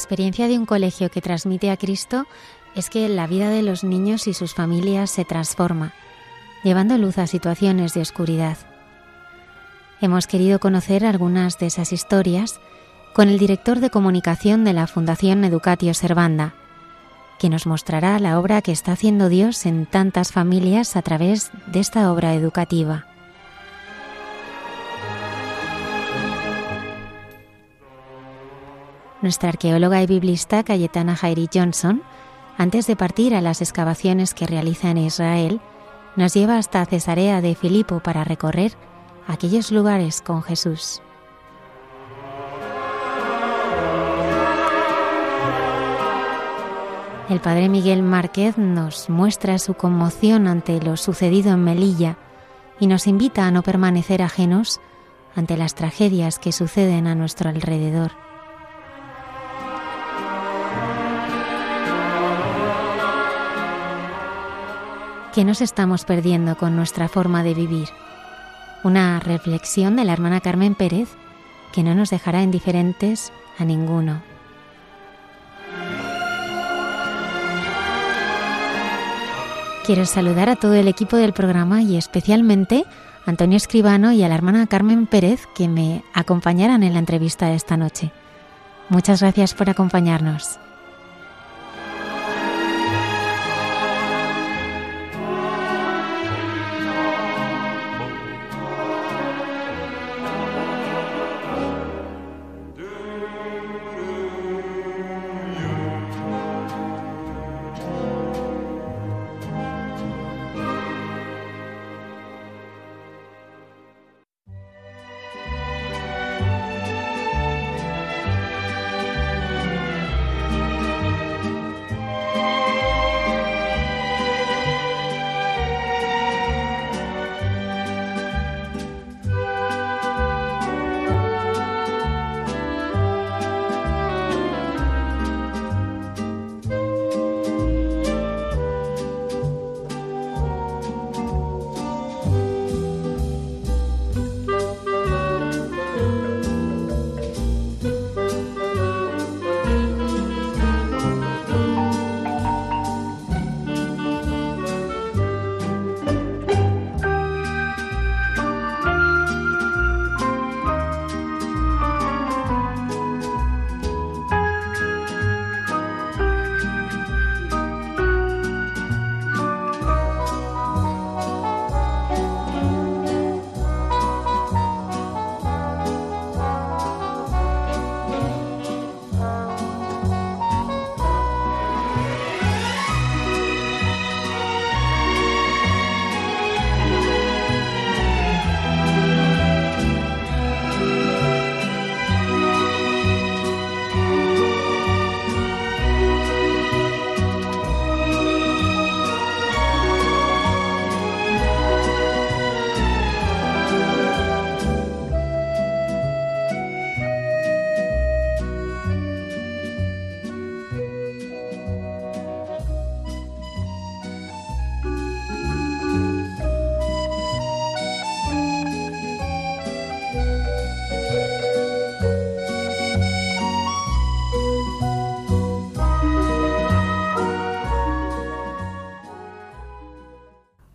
Experiencia de un colegio que transmite a Cristo es que la vida de los niños y sus familias se transforma, llevando luz a situaciones de oscuridad. Hemos querido conocer algunas de esas historias con el director de comunicación de la Fundación Educatio Servanda, que nos mostrará la obra que está haciendo Dios en tantas familias a través de esta obra educativa. Nuestra arqueóloga y biblista Cayetana Jairi Johnson, antes de partir a las excavaciones que realiza en Israel, nos lleva hasta Cesarea de Filipo para recorrer aquellos lugares con Jesús. El padre Miguel Márquez nos muestra su conmoción ante lo sucedido en Melilla y nos invita a no permanecer ajenos ante las tragedias que suceden a nuestro alrededor. ¿Qué nos estamos perdiendo con nuestra forma de vivir? Una reflexión de la hermana Carmen Pérez que no nos dejará indiferentes a ninguno. Quiero saludar a todo el equipo del programa y especialmente a Antonio Escribano y a la hermana Carmen Pérez que me acompañarán en la entrevista de esta noche. Muchas gracias por acompañarnos.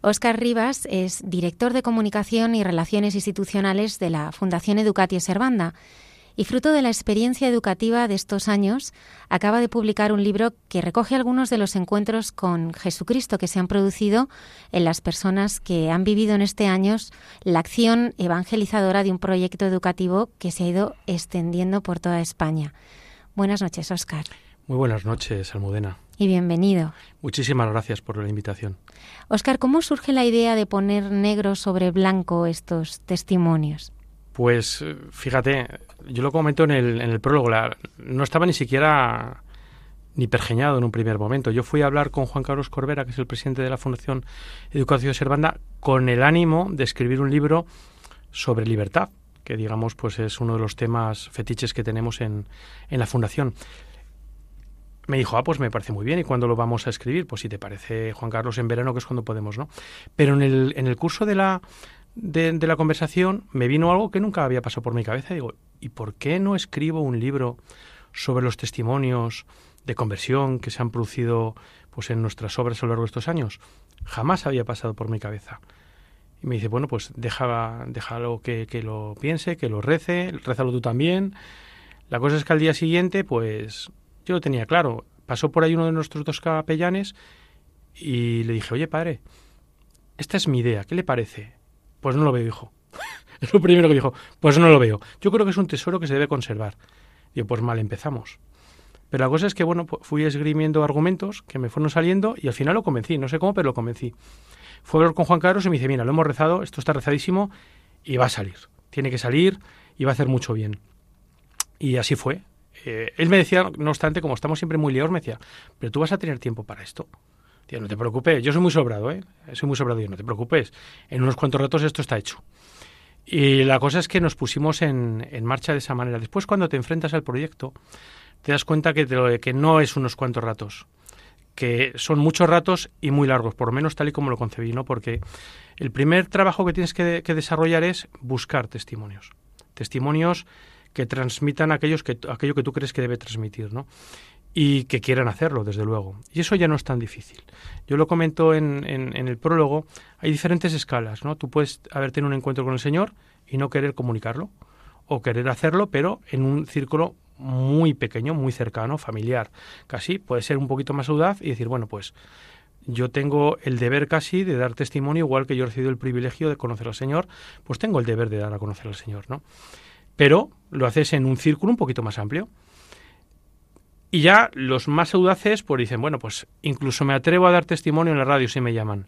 Óscar Rivas es director de Comunicación y Relaciones Institucionales de la Fundación Educatio Servanda y fruto de la experiencia educativa de estos años, acaba de publicar un libro que recoge algunos de los encuentros con Jesucristo que se han producido en las personas que han vivido en este año la acción evangelizadora de un proyecto educativo que se ha ido extendiendo por toda España. Buenas noches, Óscar. Muy buenas noches, Almudena. Y bienvenido. Muchísimas gracias por la invitación. Óscar, ¿cómo surge la idea de poner negro sobre blanco estos testimonios? Pues eh, fíjate, yo lo comento en el, en el prólogo, no estaba ni siquiera ni pergeñado en un primer momento. Yo fui a hablar con Juan Carlos Corbera, que es el presidente de la Fundación Educación Servanda, con el ánimo de escribir un libro sobre libertad, que digamos pues es uno de los temas fetiches que tenemos en, en la Fundación. Me dijo, ah, pues me parece muy bien, ¿y cuándo lo vamos a escribir? Pues si te parece, Juan Carlos, en verano, que es cuando podemos, ¿no? Pero en el, en el curso de la, de, la conversación me vino algo que nunca había pasado por mi cabeza. Digo, ¿y por qué no escribo un libro sobre los testimonios de conversión que se han producido pues en nuestras obras a lo largo de estos años? Jamás había pasado por mi cabeza. Y me dice, bueno, pues deja, déjalo que, que lo piense, que lo rece, rézalo tú también. La cosa es que al día siguiente, pues yo lo tenía claro. Pasó por ahí uno de nuestros dos capellanes y le dije, oye, padre, esta es mi idea, ¿qué le parece? Pues no lo veo, hijo. es lo primero que dijo. Pues no lo veo. Yo creo que es un tesoro que se debe conservar. Digo, pues mal empezamos. Pero la cosa es que, bueno, fui esgrimiendo argumentos que me fueron saliendo y al final lo convencí. No sé cómo, pero lo convencí. Fue a hablar con Juan Carlos y me dice, mira, lo hemos rezado, esto está rezadísimo y va a salir. Tiene que salir y va a hacer mucho bien. Y así fue. Eh, él me decía, no obstante, como estamos siempre muy liados, me decía, pero tú vas a tener tiempo para esto. Tío, no te preocupes, yo soy muy sobrado, ¿eh? Soy muy sobrado, yo no te preocupes. En unos cuantos ratos esto está hecho. Y la cosa es que nos pusimos en, marcha de esa manera. Después, cuando te enfrentas al proyecto, te das cuenta que, no es unos cuantos ratos, que son muchos ratos y muy largos, por lo menos tal y como lo concebí, ¿no? Porque el primer trabajo que tienes que desarrollar es buscar testimonios. Testimonios que transmitan aquellos que, aquello que tú crees que debe transmitir, ¿no? y que quieran hacerlo, desde luego. Y eso ya no es tan difícil. Yo lo comento en, en, el prólogo, hay diferentes escalas, ¿no? Tú puedes haber tenido un encuentro con el Señor y no querer comunicarlo, o querer hacerlo, pero en un círculo muy pequeño, muy cercano, familiar, casi. Puede ser un poquito más audaz y decir, bueno, pues yo tengo el deber casi de dar testimonio, igual que yo he recibido el privilegio de conocer al Señor, pues tengo el deber de dar a conocer al Señor, ¿no? Pero lo haces en un círculo un poquito más amplio. Y ya los más audaces pues dicen, bueno, pues incluso me atrevo a dar testimonio en la radio si me llaman.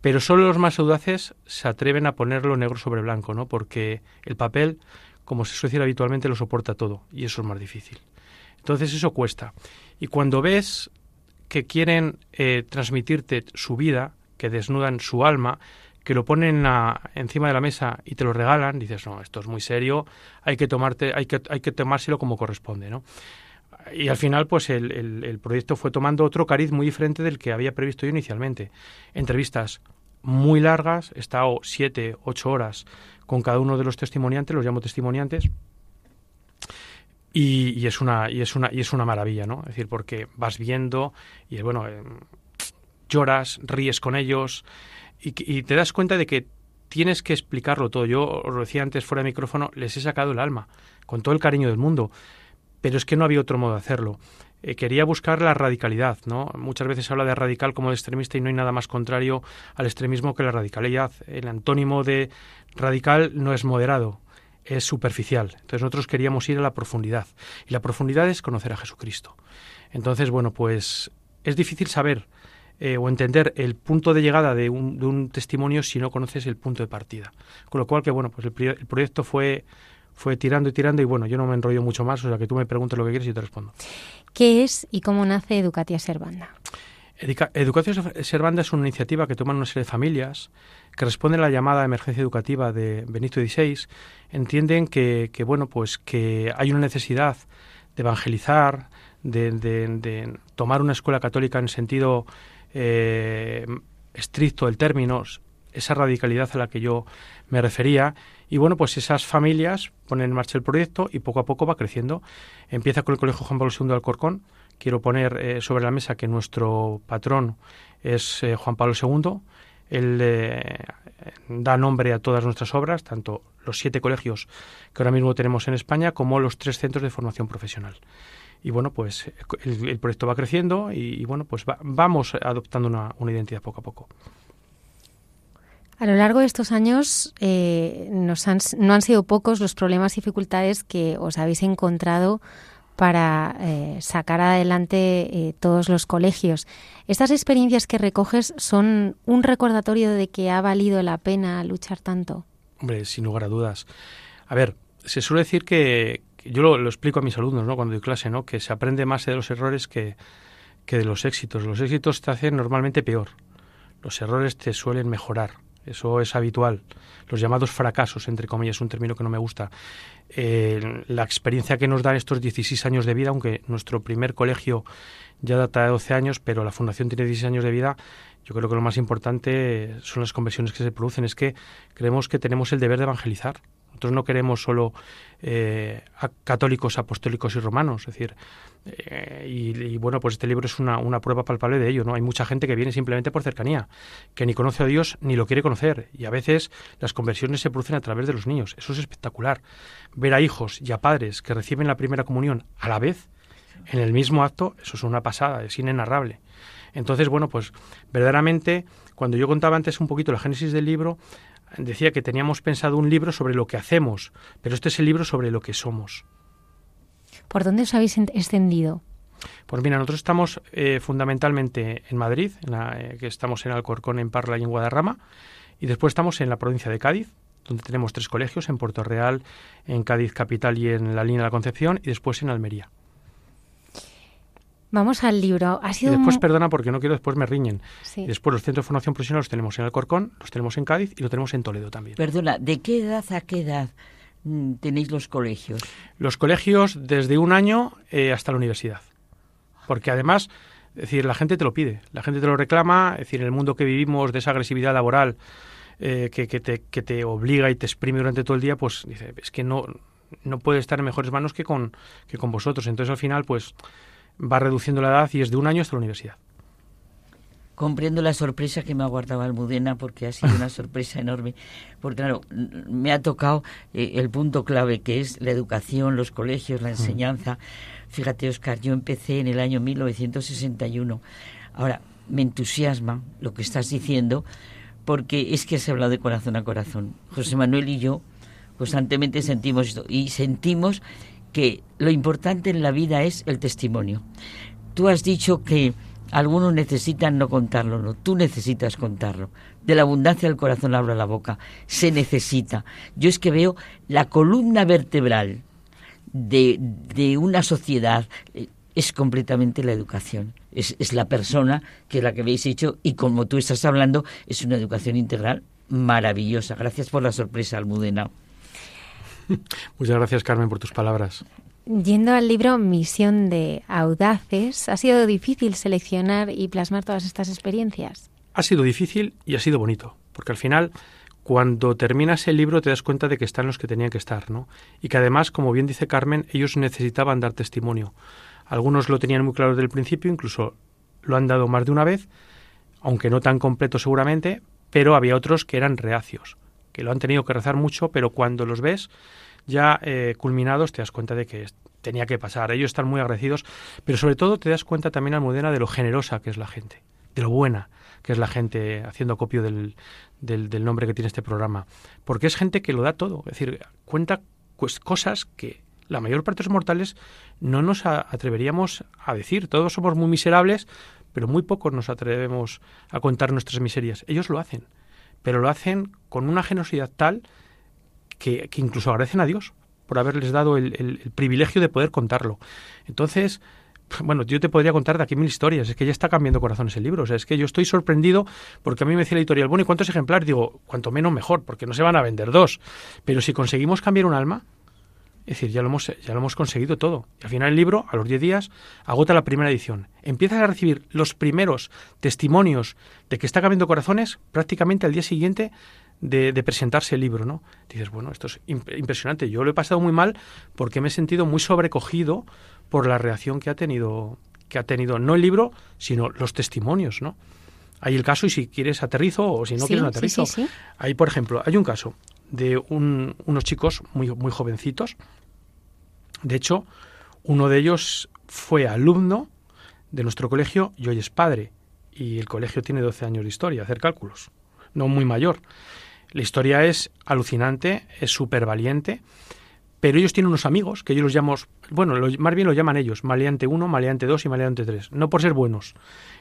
Pero solo los más audaces se atreven a ponerlo negro sobre blanco, ¿no? Porque el papel, como se suele decir habitualmente, lo soporta todo y eso es más difícil. Entonces eso cuesta. Y cuando ves que quieren eh, transmitirte su vida, que desnudan su alma, que lo ponen encima de la mesa y te lo regalan, dices, no, esto es muy serio, hay que tomarte, hay que, hay que tomárselo como corresponde, ¿no? y al final, pues el, el, proyecto fue tomando otro cariz muy diferente del que había previsto yo inicialmente. Entrevistas muy largas, he estado siete, ocho horas con cada uno de los testimoniantes, los llamo testimoniantes, y, es una y es una y es una maravilla, ¿no? Es decir, porque vas viendo y bueno, eh, lloras, ríes con ellos y, te das cuenta de que tienes que explicarlo todo. Yo os lo decía antes fuera de micrófono, les he sacado el alma con todo el cariño del mundo pero es que no había otro modo de hacerlo. Eh, quería buscar la radicalidad, ¿no? Muchas veces se habla de radical como de extremista y no hay nada más contrario al extremismo que la radicalidad. El antónimo de radical no es moderado, es superficial. Entonces nosotros queríamos ir a la profundidad y la profundidad es conocer a Jesucristo. Entonces, bueno, pues es difícil saber eh, o entender el punto de llegada de un, de un, testimonio si no conoces el punto de partida. Con lo cual que bueno, pues el, el proyecto fue fue tirando y tirando y bueno, yo no me enrollo mucho más, o sea que tú me preguntes lo que quieres y te respondo. ¿Qué es y cómo nace Educatia Servanda? Educación Servanda es una iniciativa que toman una serie de familias que responden a la llamada emergencia educativa de Benito XVI. Entienden que, bueno, pues que hay una necesidad de evangelizar, de, tomar una escuela católica en sentido eh, estricto del término, esa radicalidad a la que yo me refería. Y bueno, pues esas familias ponen en marcha el proyecto y poco a poco va creciendo. Empieza con el Colegio Juan Pablo II de Alcorcón. Quiero poner eh, sobre la mesa que nuestro patrón es eh, Juan Pablo II. Él da nombre a todas nuestras obras, tanto los siete colegios que ahora mismo tenemos en España como los tres centros de formación profesional. Y bueno, pues el, proyecto va creciendo y, bueno, pues vamos adoptando una, identidad poco a poco. A lo largo de estos años eh, nos han, no han sido pocos los problemas y dificultades que os habéis encontrado para eh, sacar adelante eh, todos los colegios. ¿Estas experiencias que recoges son un recordatorio de que ha valido la pena luchar tanto? Hombre, sin lugar a dudas. A ver, se suele decir que, yo lo, explico a mis alumnos ¿no? cuando doy clase, ¿no? que se aprende más de los errores que, que de los éxitos. Los éxitos te hacen normalmente peor. Los errores te suelen mejorar. Eso es habitual. Los llamados fracasos, entre comillas, un término que no me gusta. Eh, la experiencia que nos dan estos 16 años de vida, aunque nuestro primer colegio ya data de 12 años, pero la fundación tiene 16 años de vida, yo creo que lo más importante son las conversiones que se producen. Es que creemos que tenemos el deber de evangelizar. Nosotros no queremos solo eh, católicos, apostólicos y romanos. Es decir, eh, y, bueno, pues este libro es una, una, prueba palpable de ello, ¿no? Hay mucha gente que viene simplemente por cercanía, que ni conoce a Dios ni lo quiere conocer. Y a veces las conversiones se producen a través de los niños. Eso es espectacular. Ver a hijos y a padres que reciben la primera comunión a la vez, en el mismo acto, eso es una pasada, es inenarrable. Entonces, bueno, pues verdaderamente, cuando yo contaba antes un poquito la génesis del libro, decía que teníamos pensado un libro sobre lo que hacemos, pero este es el libro sobre lo que somos. ¿Por dónde os habéis extendido? Pues mira, nosotros estamos eh, fundamentalmente en Madrid, en eh, que estamos en Alcorcón, en Parla y en Guadarrama, y después estamos en la provincia de Cádiz, donde tenemos tres colegios, en Puerto Real, en Cádiz Capital y en la línea de la Concepción, y después en Almería. Vamos al libro. Ha sido y después, perdona, porque no quiero, después me riñen. después los centros de formación profesional los tenemos en Alcorcón, los tenemos en Cádiz y lo tenemos en Toledo también. Perdona, ¿de qué edad a qué edad Mm, tenéis los colegios? Los colegios desde un año eh, hasta la universidad. Porque además, es decir, la gente te lo pide, la gente te lo reclama, es decir, en el mundo que vivimos de esa agresividad laboral eh, que, que, te, que te obliga y te exprime durante todo el día, pues dice, es que no, no puede estar en mejores manos que con, que con vosotros. Entonces al final, pues va reduciendo la edad y es de un año hasta la universidad comprendo la sorpresa que me ha guardado Almudena porque ha sido una sorpresa enorme. Porque claro, me ha tocado eh, el punto clave que es la educación, los colegios, la mm. enseñanza. Fíjate, Oscar, yo empecé en el año 1961. Ahora, me entusiasma lo que estás diciendo porque es que has hablado de corazón a corazón. José Manuel y yo constantemente sentimos esto y sentimos que lo importante en la vida es el testimonio. Tú has dicho que algunos necesitan no contarlo, no. Tú necesitas contarlo. De la abundancia del corazón habla la boca. Se necesita. Yo es que veo la columna vertebral de, de una sociedad eh, es completamente la educación. Es, es, la persona que es la que habéis hecho y como tú estás hablando, es una educación integral maravillosa. Gracias por la sorpresa, Almudena. Muchas gracias, Carmen, por tus palabras. Yendo al libro Misión de Audaces, ¿ha sido difícil seleccionar y plasmar todas estas experiencias? Ha sido difícil y ha sido bonito, porque al final, cuando terminas el libro, te das cuenta de que están los que tenían que estar, ¿no? Y que además, como bien dice Carmen, ellos necesitaban dar testimonio. Algunos lo tenían muy claro desde el principio, incluso lo han dado más de una vez, aunque no tan completo seguramente, pero había otros que eran reacios, que lo han tenido que rezar mucho, pero cuando los ves, ya eh, culminados te das cuenta de que tenía que pasar. Ellos están muy agradecidos, pero sobre todo te das cuenta también, Almudena, de lo generosa que es la gente, de lo buena que es la gente, haciendo copio del, del, nombre que tiene este programa. Porque es gente que lo da todo, es decir, cuenta pues, cosas que la mayor parte de los mortales no nos atreveríamos a decir. Todos somos muy miserables, pero muy pocos nos atrevemos a contar nuestras miserias. Ellos lo hacen, pero lo hacen con una generosidad tal que, incluso agradecen a Dios por haberles dado el, privilegio de poder contarlo. Entonces, bueno, yo te podría contar de aquí mil historias. Es que ya está cambiando corazones el libro. O sea, es que yo estoy sorprendido porque a mí me decía la editorial, bueno, ¿y cuántos ejemplares? Digo, cuanto menos mejor, porque no se van a vender dos. Pero si conseguimos cambiar un alma, es decir, ya lo hemos, ya lo hemos conseguido todo. Y al final el libro, a los 10 días, agota la primera edición. Empiezas a recibir los primeros testimonios de que está cambiando corazones prácticamente al día siguiente de, presentarse el libro, ¿no? Dices, bueno, esto es impresionante. Yo lo he pasado muy mal porque me he sentido muy sobrecogido por la reacción que ha tenido, que ha tenido no el libro, sino los testimonios, ¿no? Hay el caso y si quieres aterrizo o si no quieres no aterrizo. hay, por ejemplo, hay un caso de unos chicos muy, muy jovencitos. De hecho, uno de ellos fue alumno de nuestro colegio y hoy es padre. Y el colegio tiene 12 años de historia, hacer cálculos. No muy mayor. La historia es alucinante, es súper valiente, pero ellos tienen unos amigos que yo los llamo, bueno, más bien lo llaman ellos, maleante 1, maleante 2 y maleante 3. No por ser buenos.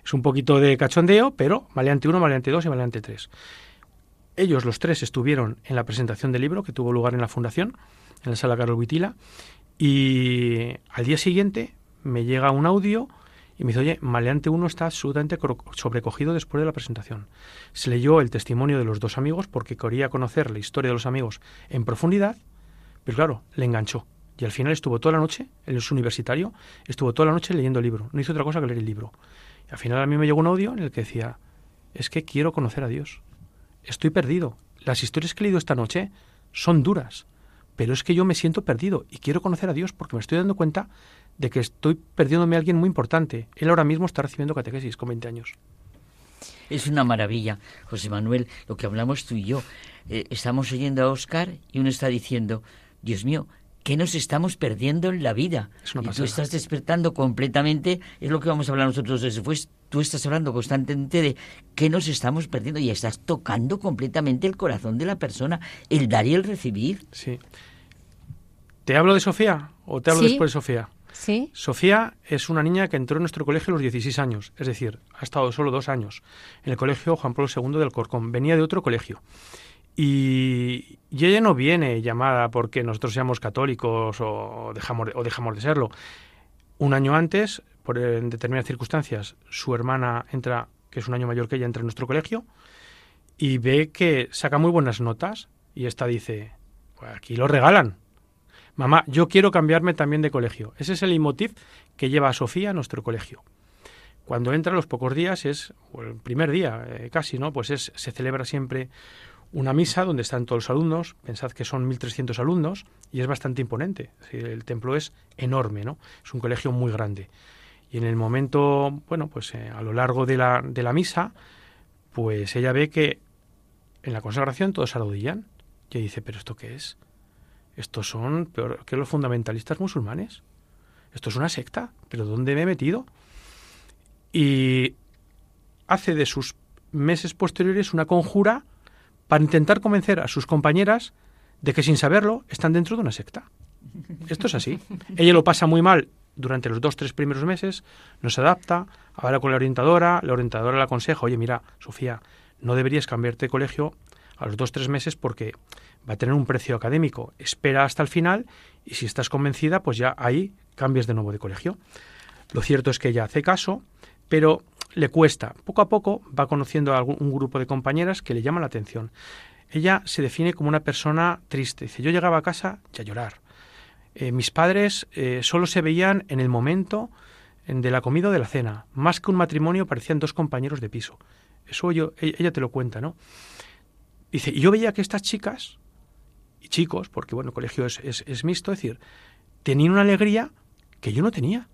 Es un poquito de cachondeo, pero maleante 1, maleante 2 y maleante 3. Ellos, los tres, estuvieron en la presentación del libro que tuvo lugar en la Fundación, en la sala Carlos Huitila, y al día siguiente me llega un audio y me dice, oye, Maleante 1 está absolutamente sobrecogido después de la presentación. Se leyó el testimonio de los dos amigos porque quería conocer la historia de los amigos en profundidad, pero claro, le enganchó. Y al final estuvo toda la noche, él es universitario, estuvo toda la noche leyendo el libro. No hizo otra cosa que leer el libro. Y al final a mí me llegó un audio en el que decía, es que quiero conocer a Dios. Estoy perdido. Las historias que he leído esta noche son duras, pero es que yo me siento perdido y quiero conocer a Dios porque me estoy dando cuenta de que estoy perdiéndome a alguien muy importante. Él ahora mismo está recibiendo catequesis con 20 años. Es una maravilla, José Manuel, lo que hablamos tú y yo. Eh, estamos oyendo a Oscar y uno está diciendo, Dios mío, ¿qué nos estamos perdiendo en la vida? y tú estás despertando completamente, es lo que vamos a hablar nosotros después. Tú estás hablando constantemente de qué nos estamos perdiendo y estás tocando completamente el corazón de la persona, el dar y el recibir. Sí. ¿Te hablo de Sofía o te hablo después de Sofía? Sofía es una niña que entró en nuestro colegio a los 16 años, es decir, ha estado solo dos años en el colegio Juan Pablo II del Corcón. Venía de otro colegio. Y, ella no viene llamada porque nosotros seamos católicos o dejamos, o dejamos de serlo. Un año antes, por en determinadas circunstancias, su hermana entra, que es un año mayor que ella, entra en nuestro colegio y ve que saca muy buenas notas y esta dice, pues aquí lo regalan, Mamá, yo quiero cambiarme también de colegio. Ese es el motiv que lleva a Sofía a nuestro colegio. Cuando entra los pocos días es, o el primer día eh, casi, ¿no? Pues es, se celebra siempre una misa donde están todos los alumnos. Pensad que son 1.300 alumnos y es bastante imponente. El templo es enorme, ¿no? Es un colegio muy grande. Y en el momento, bueno, pues eh, a lo largo de la, de la misa, pues ella ve que en la consagración todos se arrodillan. Y dice, ¿pero esto qué es? Estos son peor que los fundamentalistas musulmanes. Esto es una secta. ¿Pero dónde me he metido? Y hace de sus meses posteriores una conjura para intentar convencer a sus compañeras de que sin saberlo están dentro de una secta. Esto es así. Ella lo pasa muy mal durante los dos, tres primeros meses, no se adapta, habla con la orientadora, la orientadora le aconseja, oye, mira, Sofía, no deberías cambiarte de colegio a los dos, tres meses porque va a tener un precio académico. Espera hasta el final y si estás convencida, pues ya ahí cambias de nuevo de colegio. Lo cierto es que ella hace caso, pero le cuesta. Poco a poco va conociendo a un grupo de compañeras que le llaman la atención. Ella se define como una persona triste. Dice, yo llegaba a casa y a llorar. Eh, mis padres eh, solo se veían en el momento de la comida o de la cena. Más que un matrimonio parecían dos compañeros de piso. Eso yo, ella te lo cuenta, ¿no? Dice, y yo veía que estas chicas y chicos, porque bueno, el colegio es, es, mixto, es decir, tenían una alegría que yo no tenía.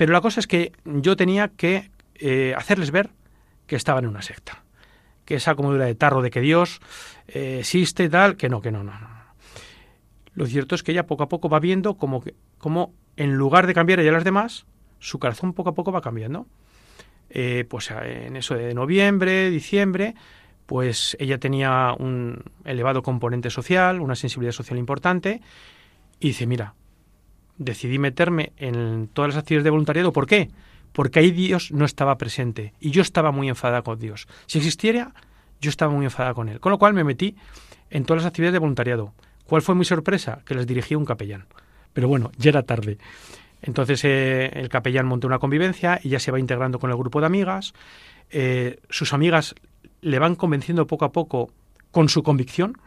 Pero la cosa es que yo tenía que eh, hacerles ver que estaban en una secta. Que esa comodura de tarro de que Dios eh, existe y tal, que no, que no, no, no. Lo cierto es que ella poco a poco va viendo como, que, como en lugar de cambiar ella a las demás, su corazón poco a poco va cambiando. Eh, pues en eso de noviembre, diciembre, pues ella tenía un elevado componente social, una sensibilidad social importante, y dice, mira, decidí meterme en todas las actividades de voluntariado. ¿Por qué? Porque ahí Dios no estaba presente y yo estaba muy enfadada con Dios. Si existiera, yo estaba muy enfadada con Él. Con lo cual me metí en todas las actividades de voluntariado. ¿Cuál fue mi sorpresa? Que las dirigía un capellán. Pero bueno, ya era tarde. Entonces eh, el capellán montó una convivencia y ya se va integrando con el grupo de amigas. Eh, sus amigas le van convenciendo poco a poco con su convicción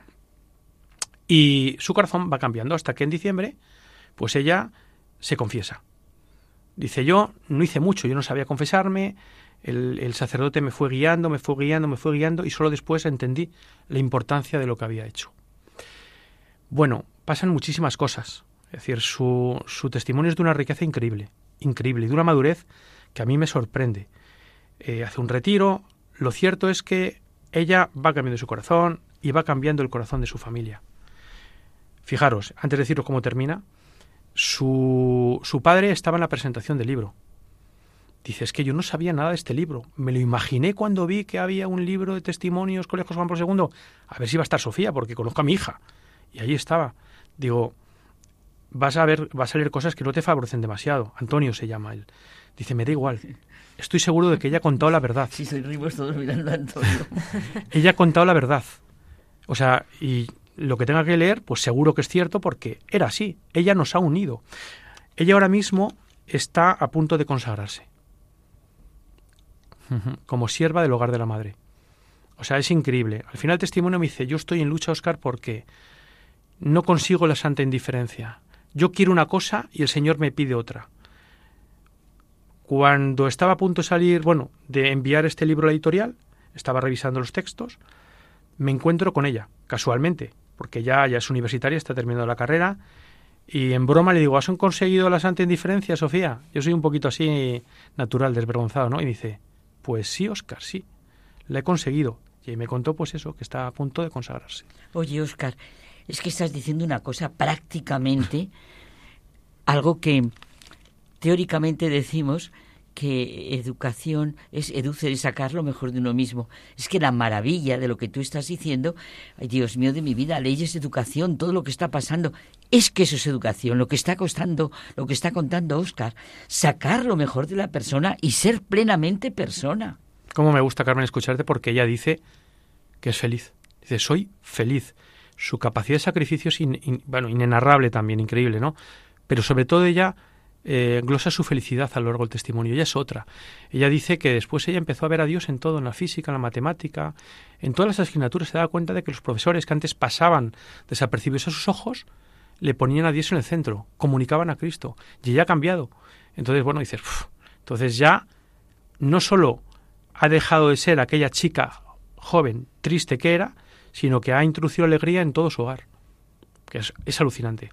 y su corazón va cambiando hasta que en diciembre, pues ella se confiesa. Dice yo, no hice mucho, yo no sabía confesarme, el, sacerdote me fue guiando, me fue guiando, me fue guiando y solo después entendí la importancia de lo que había hecho. Bueno, pasan muchísimas cosas. Es decir, su, su testimonio es de una riqueza increíble, increíble, y de una madurez que a mí me sorprende. Eh, hace un retiro, lo cierto es que ella va cambiando su corazón, y va cambiando el corazón de su familia. Fijaros, antes de deciros cómo termina, su, su padre estaba en la presentación del libro. Dice, es que yo no sabía nada de este libro. Me lo imaginé cuando vi que había un libro de testimonios Colegios Juan Pablo II. A ver si va a estar Sofía, porque conozco a mi hija. Y ahí estaba. Digo, vas a ver, va a salir cosas que no te favorecen demasiado. Antonio se llama él. Dice, me da igual. Estoy seguro de que ella ha contado la verdad. Sí, soy todos mirando a Antonio. ella ha contado la verdad. O sea, y lo que tenga que leer, pues seguro que es cierto porque era así. Ella nos ha unido. Ella ahora mismo está a punto de consagrarse como sierva del hogar de la madre. O sea, es increíble. Al final el testimonio me dice, yo estoy en lucha, Oscar, porque no consigo la santa indiferencia. Yo quiero una cosa y el Señor me pide otra. Cuando estaba a punto de salir, bueno, de enviar este libro a la editorial, estaba revisando los textos, me encuentro con ella, casualmente, porque ya, ya es universitaria, está terminando la carrera, y en broma le digo, ¿has conseguido la santa indiferencia, Sofía? Yo soy un poquito así natural, desvergonzado, ¿no? Y dice, pues sí, Oscar, sí, la he conseguido. Y me contó, pues eso, que está a punto de consagrarse. Oye, Oscar, es que estás diciendo una cosa prácticamente, algo que teóricamente decimos que educación es educer y sacar lo mejor de uno mismo. Es que la maravilla de lo que tú estás diciendo, ay Dios mío de mi vida, leyes, educación, todo lo que está pasando, es que eso es educación, lo que está costando, lo que está contando Oscar, sacar lo mejor de la persona y ser plenamente persona. Cómo me gusta, Carmen, escucharte porque ella dice que es feliz. Dice, soy feliz. Su capacidad de sacrificio es bueno, inenarrable también, increíble, ¿no? Pero sobre todo ella eh, glosa su felicidad a lo largo del testimonio. Ella es otra. Ella dice que después ella empezó a ver a Dios en todo, en la física, en la matemática, en todas las asignaturas. Se daba cuenta de que los profesores que antes pasaban desapercibidos a sus ojos, le ponían a Dios en el centro, comunicaban a Cristo. Y ella ha cambiado. Entonces, bueno, dices, entonces ya no solo ha dejado de ser aquella chica joven, triste que era, sino que ha introducido alegría en todo su hogar. Que es, es alucinante.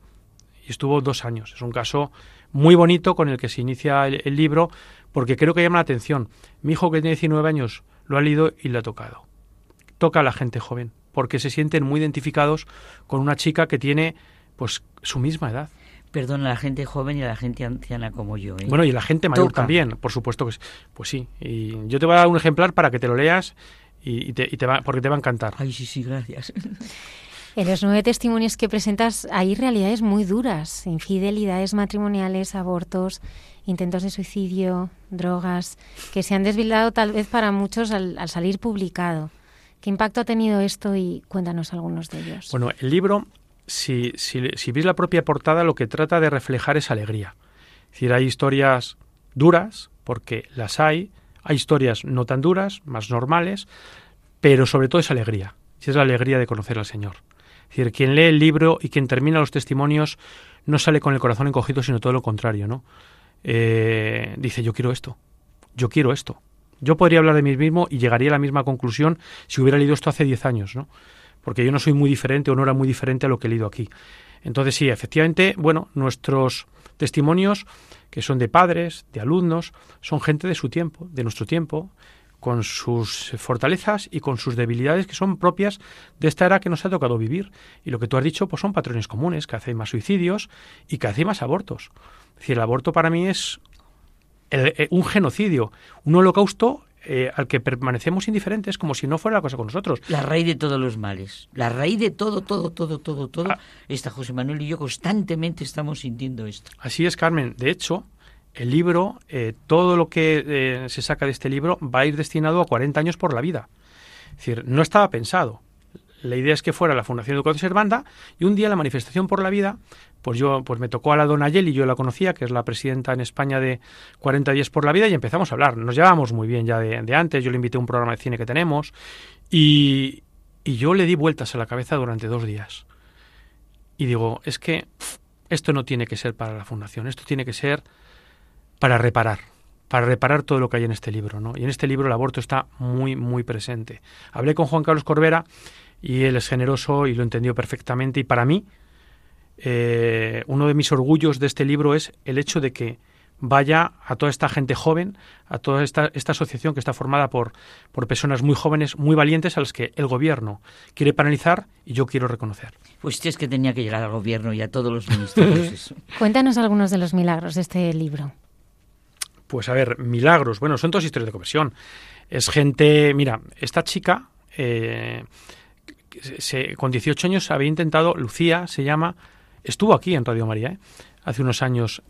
Y estuvo dos años. Es un caso muy bonito con el que se inicia el, libro, porque creo que llama la atención. Mi hijo que tiene 19 años lo ha leído y le ha tocado. Toca a la gente joven, porque se sienten muy identificados con una chica que tiene pues su misma edad. Perdón, a la gente joven y a la gente anciana como yo. ¿eh? Bueno, y la gente mayor también, por supuesto que Pues sí. Y yo te voy a dar un ejemplar para que te lo leas y, te, y te va, porque te va a encantar. Ay, sí, sí, gracias. En los nueve testimonios que presentas hay realidades muy duras, infidelidades matrimoniales, abortos, intentos de suicidio, drogas, que se han desvelado tal vez para muchos al, salir publicado. ¿Qué impacto ha tenido esto y cuéntanos algunos de ellos? Bueno, el libro, si, si, si veis la propia portada, lo que trata de reflejar es alegría. Es decir, hay historias duras, porque las hay, hay historias no tan duras, más normales, pero sobre todo es alegría. Es la alegría de conocer al Señor. Es decir, quien lee el libro y quien termina los testimonios no sale con el corazón encogido, sino todo lo contrario, ¿no? Eh, dice, yo quiero esto, yo quiero esto. Yo podría hablar de mí mismo y llegaría a la misma conclusión si hubiera leído esto hace 10 años, ¿no? Porque yo no soy muy diferente o no era muy diferente a lo que he leído aquí. Entonces sí, efectivamente, bueno, nuestros testimonios, que son de padres, de alumnos, son gente de su tiempo, de nuestro tiempo, con sus fortalezas y con sus debilidades que son propias de esta era que nos ha tocado vivir. Y lo que tú has dicho, pues son patrones comunes, que hacen más suicidios y que hacen más abortos. Es decir, el aborto para mí es eh, un genocidio, un holocausto eh, al que permanecemos indiferentes como si no fuera la cosa con nosotros. La raíz de todos los males, la raíz de todo, todo, todo, todo, todo, ah. está José Manuel y yo constantemente estamos sintiendo esto. Así es, Carmen. De hecho, el libro, eh, todo lo que eh, se saca de este libro va a ir destinado a 40 años por la vida. Es decir, no estaba pensado. La idea es que fuera la Fundación Educación Servanda y un día la manifestación por la vida, pues yo pues me tocó a la dona Yeli, yo la conocía, que es la presidenta en España de 40 días por la vida y empezamos a hablar. Nos llevábamos muy bien ya de, antes, yo le invité a un programa de cine que tenemos y, y yo le di vueltas a la cabeza durante dos días. Y digo, es que esto no tiene que ser para la Fundación, esto tiene que ser para reparar, para reparar todo lo que hay en este libro. ¿no? Y en este libro el aborto está muy, muy presente. Hablé con Juan Carlos Corbera y él es generoso y lo entendió perfectamente. Y para mí, eh, uno de mis orgullos de este libro es el hecho de que vaya a toda esta gente joven, a toda esta, esta asociación que está formada por, por personas muy jóvenes, muy valientes, a las que el gobierno quiere paralizar y yo quiero reconocer. Pues es que tenía que llegar al gobierno y a todos los ministerios. Cuéntanos algunos de los milagros de este libro. Pues a ver, milagros. Bueno, son dos historias de conversión. Es gente, mira, esta chica eh, se, con 18 años había intentado, Lucía se llama, estuvo aquí en Radio María, ¿eh? hace unos años.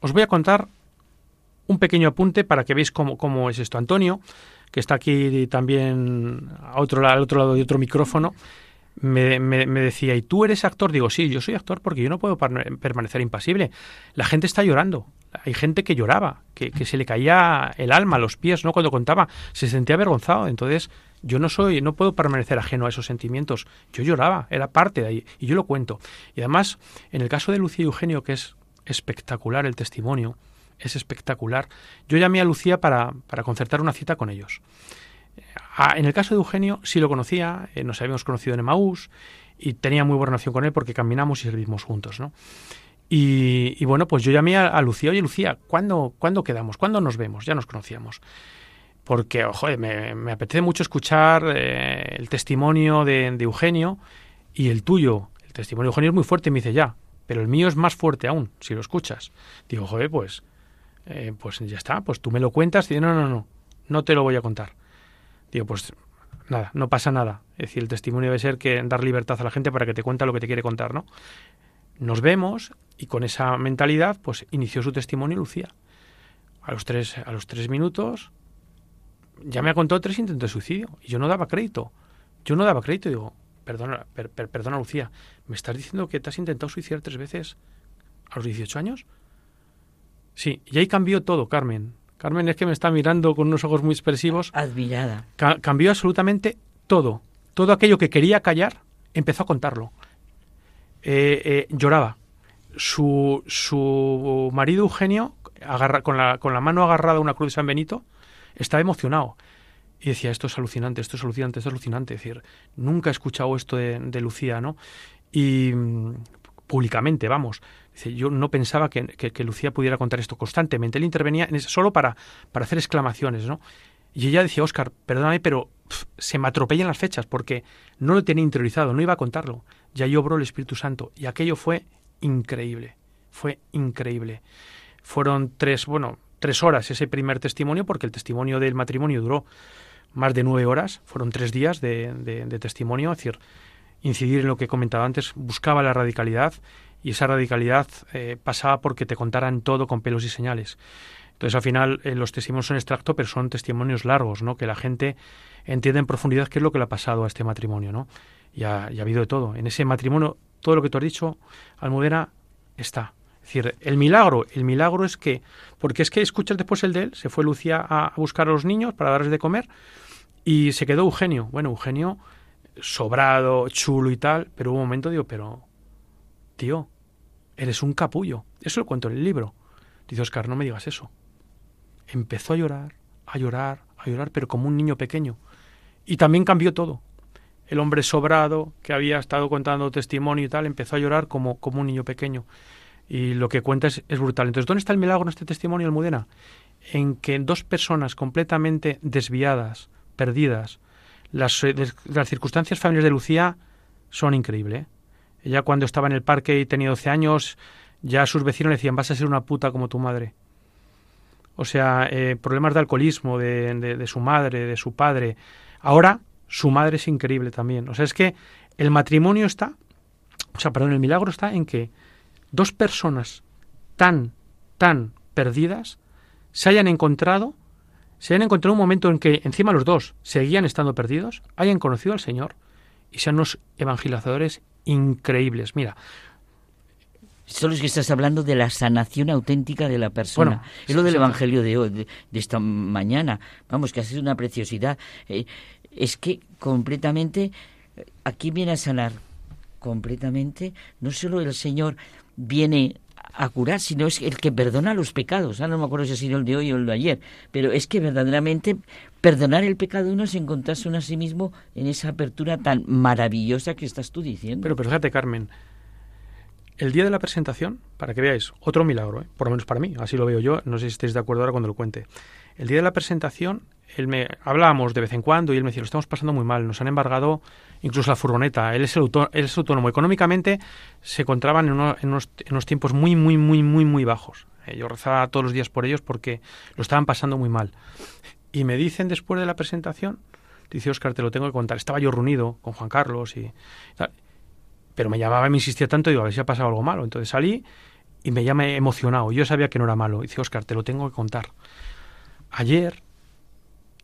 Os voy a contar un pequeño apunte para que veáis cómo, cómo es esto. Antonio, que está aquí también a otro, al otro lado de otro micrófono, me, decía, ¿y tú eres actor? Digo, sí, yo soy actor porque yo no puedo permanecer impasible. La gente está llorando. Hay gente que lloraba, que, que se le caía el alma, los pies, ¿no? Cuando contaba, se sentía avergonzado. Entonces, yo no soy, no puedo permanecer ajeno a esos sentimientos. Yo lloraba, era parte de ahí, y yo lo cuento. Y además, en el caso de Lucía y Eugenio, que es espectacular el testimonio, es espectacular, yo llamé a Lucía para, para concertar una cita con ellos. Ah, en el caso de Eugenio sí lo conocía, eh, nos habíamos conocido en Emaús y tenía muy buena relación con él porque caminamos y servimos juntos, ¿no? Y, bueno, pues yo llamé a, Lucía, oye Lucía, ¿cuándo, ¿cuándo quedamos? ¿Cuándo nos vemos? Ya nos conocíamos. Porque, ojo, me, me apetece mucho escuchar eh, el testimonio de, Eugenio y el tuyo. El testimonio de Eugenio es muy fuerte, me dice ya, pero el mío es más fuerte aún, si lo escuchas. Digo, joder, pues, eh, pues ya está, pues tú me lo cuentas. Y digo, no, no, no, no te lo voy a contar. Digo, pues nada, no pasa nada. Es decir, el testimonio debe ser que dar libertad a la gente para que te cuente lo que te quiere contar, ¿no? Nos vemos y con esa mentalidad, pues inició su testimonio Lucía. A los tres, a los tres minutos ya me ha contado tres intentos de suicidio y yo no daba crédito. Yo no daba crédito. Digo, perdona, perdona Lucía, ¿me estás diciendo que te has intentado suicidar tres veces a los 18 años? Sí, y ahí cambió todo, Carmen. Carmen es que me está mirando con unos ojos muy expresivos. Admirada. cambió absolutamente todo. Todo aquello que quería callar, empezó a contarlo. Eh, eh, lloraba. Su, su marido Eugenio, agarra, con, la, con la mano agarrada a una cruz de San Benito, estaba emocionado. Y decía, esto es alucinante, esto es alucinante, esto es alucinante. Es decir, nunca he escuchado esto de, de Lucía, ¿no? Y mm, públicamente, vamos. Yo no pensaba que, Lucía pudiera contar esto constantemente. Él intervenía en solo para, para hacer exclamaciones, ¿no? Y ella decía, Oscar, perdóname, pero se me atropellan las fechas porque no lo tenía interiorizado, no iba a contarlo. Ya yo obró el Espíritu Santo y aquello fue increíble, fue increíble. Fueron tres, bueno, tres horas ese primer testimonio porque el testimonio del matrimonio duró más de nueve horas, fueron tres días de, de, testimonio, es decir, incidir en lo que he comentado antes, buscaba la radicalidad y esa radicalidad eh, pasaba porque te contaran todo con pelos y señales. Entonces, al final, eh, los testimonios son extracto, pero son testimonios largos, ¿no? Que la gente entiende en profundidad qué es lo que le ha pasado a este matrimonio, ¿no? Y ha, y ha habido de todo. En ese matrimonio, todo lo que tú has dicho, Almudena, está. Es decir, el milagro, el milagro es que, porque es que escuchas después el de él, se fue Lucía a buscar a los niños para darles de comer y se quedó Eugenio. Bueno, Eugenio, sobrado, chulo y tal, pero hubo un momento, digo, pero, tío, eres un capullo. Eso lo cuento en el libro. Dice Oscar, no me digas eso. Empezó a llorar, a llorar, a llorar, pero como un niño pequeño. Y también cambió todo. El hombre sobrado, que había estado contando testimonio y tal, empezó a llorar como, como un niño pequeño. Y lo que cuenta es, brutal. Entonces, ¿dónde está el milagro en este testimonio, Almudena? En que dos personas completamente desviadas, perdidas, las, eh, las circunstancias familiares de Lucía son increíbles. ¿eh? Ella cuando estaba en el parque y tenía 12 años, ya sus vecinos le decían, vas a ser una puta como tu madre. O sea, eh, problemas de alcoholismo de, de, su madre, de su padre. Ahora, su madre es increíble también. O sea, es que el matrimonio está, o sea, perdón, el milagro está en que dos personas tan, tan perdidas se hayan encontrado, se hayan encontrado un momento en que encima los dos seguían estando perdidos, hayan conocido al Señor y sean unos evangelizadores increíbles. Mira, Solo es que estás hablando de la sanación auténtica de la persona. es lo del Evangelio de hoy, de, esta mañana. Vamos, que ha sido una preciosidad. Eh, es que completamente, aquí viene a sanar completamente. No solo el Señor viene a curar, sino es el que perdona los pecados. Ah, no me acuerdo si ha sido el de hoy o el de ayer, pero es que verdaderamente perdonar el pecado uno es encontrarse uno a sí mismo en esa apertura tan maravillosa que estás tú diciendo. Pero, pero fíjate, Carmen, el día de la presentación, para que veáis, otro milagro, ¿eh? por lo menos para mí, así lo veo yo, no sé si estáis de acuerdo ahora cuando lo cuente. El día de la presentación, él me hablábamos de vez en cuando y él me decía, lo estamos pasando muy mal, nos han embargado incluso la furgoneta, él es, el autónomo, económicamente se encontraban en, unos, en, unos, tiempos muy, muy, muy, muy, muy bajos. Eh, yo rezaba todos los días por ellos porque lo estaban pasando muy mal. Y me dicen después de la presentación, dice Oscar, te lo tengo que contar, estaba yo reunido con Juan Carlos y pero me llamaba y me insistía tanto, digo, a ver si ha pasado algo malo. Entonces salí y me llamé emocionado. Yo sabía que no era malo. dice, Oscar, te lo tengo que contar. Ayer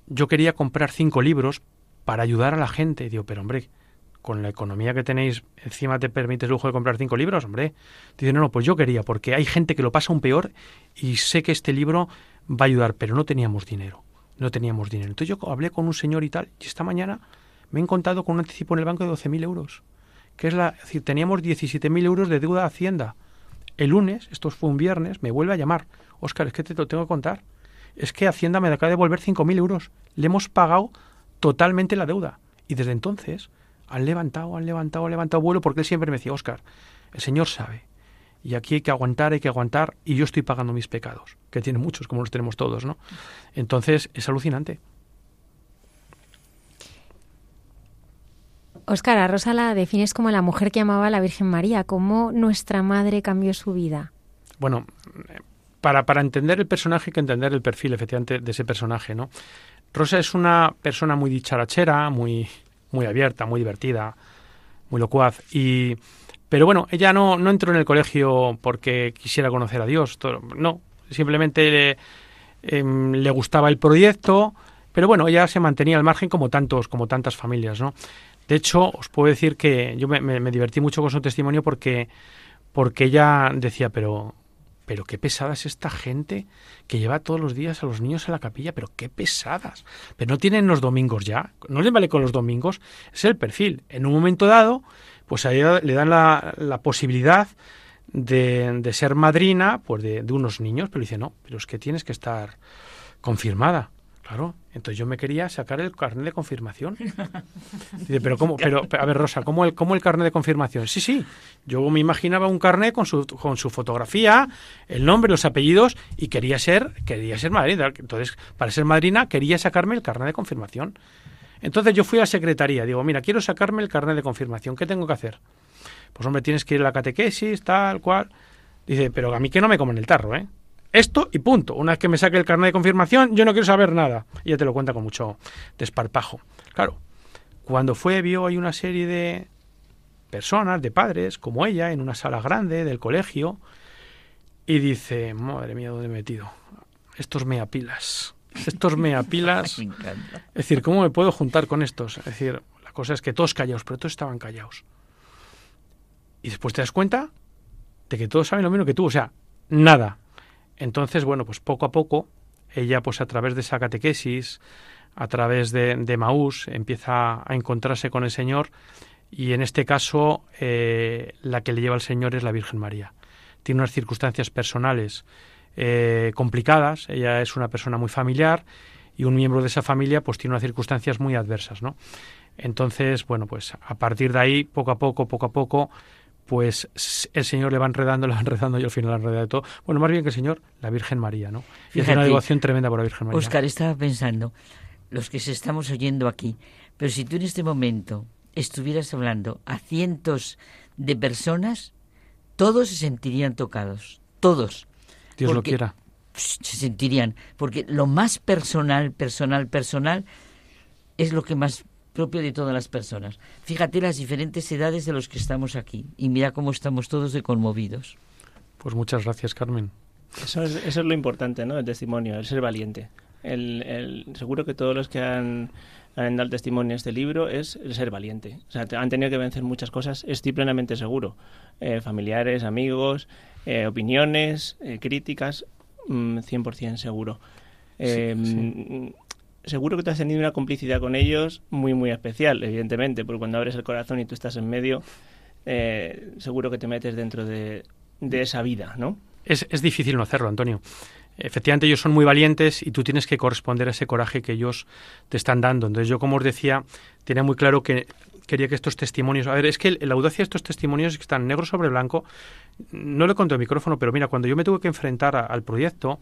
yo quería comprar cinco libros para ayudar a la gente. digo, pero hombre, con la economía que tenéis, encima te permites el lujo de comprar cinco libros, hombre. Dice, no, no, pues yo quería, porque hay gente que lo pasa un peor y sé que este libro va a ayudar, pero no teníamos dinero. No teníamos dinero. Entonces yo hablé con un señor y tal, y esta mañana me he encontrado con un anticipo en el banco de 12.000 euros que es la, es decir, teníamos 17.000 euros de deuda a Hacienda. El lunes, esto fue un viernes, me vuelve a llamar. Óscar, es que te lo tengo que contar. Es que Hacienda me acaba de devolver 5.000 euros. Le hemos pagado totalmente la deuda. Y desde entonces han levantado, han levantado, han levantado vuelo porque él siempre me decía, Óscar, el Señor sabe. Y aquí hay que aguantar, hay que aguantar. Y yo estoy pagando mis pecados, que tiene muchos, como los tenemos todos, ¿no? Entonces es alucinante. Óscar, a Rosa la defines como la mujer que amaba a la Virgen María. ¿Cómo nuestra madre cambió su vida? Bueno, para, para entender el personaje hay que entender el perfil, efectivamente, de ese personaje, ¿no? Rosa es una persona muy dicharachera, muy, muy abierta, muy divertida, muy locuaz. Y, pero bueno, ella no, no entró en el colegio porque quisiera conocer a Dios. no, simplemente le, em, le gustaba el proyecto, pero bueno, ella se mantenía al margen como tantos, como tantas familias, ¿no? De hecho, os puedo decir que yo me, divertí mucho con su testimonio porque, porque ella decía, pero, pero qué pesada es esta gente que lleva todos los días a los niños a la capilla, pero qué pesadas. Pero no tienen los domingos ya, no les vale con los domingos, es el perfil. En un momento dado, pues a ella le dan la, la posibilidad de, de, ser madrina pues de, de, unos niños, pero dice, no, pero es que tienes que estar confirmada. Claro, entonces yo me quería sacar el carnet de confirmación. Dice, pero cómo, pero a ver Rosa, ¿cómo el, cómo el carnet de confirmación? Sí, sí, yo me imaginaba un carnet con su, con su fotografía, el nombre, los apellidos y quería ser, quería ser madrina. Entonces, para ser madrina quería sacarme el carnet de confirmación. Entonces yo fui a la secretaría, digo, mira, quiero sacarme el carnet de confirmación, ¿qué tengo que hacer? Pues hombre, tienes que ir a la catequesis, tal cual. Dice, pero a mí que no me comen el tarro, ¿eh? Esto y punto. Una vez que me saque el carnet de confirmación, yo no quiero saber nada. Y ya te lo cuenta con mucho desparpajo. Claro, cuando fue, vio hay una serie de personas, de padres, como ella, en una sala grande del colegio, y dice, madre mía, ¿dónde he metido? Estos meapilas. Estos meapilas. es decir, ¿cómo me puedo juntar con estos? Es decir, la cosa es que todos callados, pero todos estaban callados. Y después te das cuenta de que todos saben lo mismo que tú. O sea, nada. Entonces, bueno, pues poco a poco, ella pues a través de esa catequesis, a través de, de Maús, empieza a encontrarse con el Señor y en este caso eh, la que le lleva al Señor es la Virgen María. Tiene unas circunstancias personales eh, complicadas, ella es una persona muy familiar y un miembro de esa familia pues tiene unas circunstancias muy adversas, ¿no? Entonces, bueno, pues a partir de ahí, poco a poco, poco a poco, pues el Señor le va enredando, le va enredando y al final enreda de todo. Bueno, más bien que el Señor, la Virgen María, ¿no? Y una devoción tremenda por la Virgen María. Oscar, estaba pensando, los que se estamos oyendo aquí, pero si tú en este momento estuvieras hablando a cientos de personas, todos se sentirían tocados, todos. Dios lo quiera. Se sentirían, porque lo más personal, personal, personal, es lo que más propio de todas las personas. Fíjate las diferentes edades de los que estamos aquí y mira cómo estamos todos de conmovidos. Pues muchas gracias, Carmen. Eso es, eso es lo importante, ¿no? El testimonio, el ser valiente. El, el, seguro que todos los que han, han dado testimonio en este libro es el ser valiente. O sea, han tenido que vencer muchas cosas, estoy plenamente seguro. Eh, familiares, amigos, eh, opiniones, eh, críticas, mmm, 100% seguro. Eh, sí, sí seguro que tú has tenido una complicidad con ellos muy, muy especial, evidentemente, porque cuando abres el corazón y tú estás en medio, eh, seguro que te metes dentro de, de esa vida, ¿no? Es, es, difícil no hacerlo, Antonio. Efectivamente, ellos son muy valientes y tú tienes que corresponder a ese coraje que ellos te están dando. Entonces, yo, como os decía, tenía muy claro que quería que estos testimonios... A ver, es que la audacia de estos testimonios que están negro sobre blanco, no le conté el micrófono, pero mira, cuando yo me tuve que enfrentar al proyecto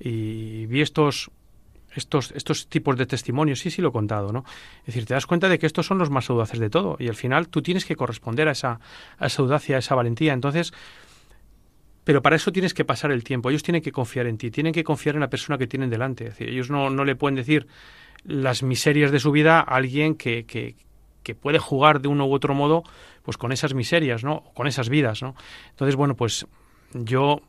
y vi estos estos, estos tipos de testimonios, sí, sí lo he contado, ¿no? Es decir, te das cuenta de que estos son los más audaces de todo y al final tú tienes que corresponder a esa, a esa audacia, a esa valentía. Entonces, pero para eso tienes que pasar el tiempo. Ellos tienen que confiar en ti, tienen que confiar en la persona que tienen delante. Es decir, ellos no, no le pueden decir las miserias de su vida a alguien que, que, que puede jugar de uno u otro modo pues con esas miserias, ¿no? Con esas vidas, ¿no? Entonces, bueno, pues yo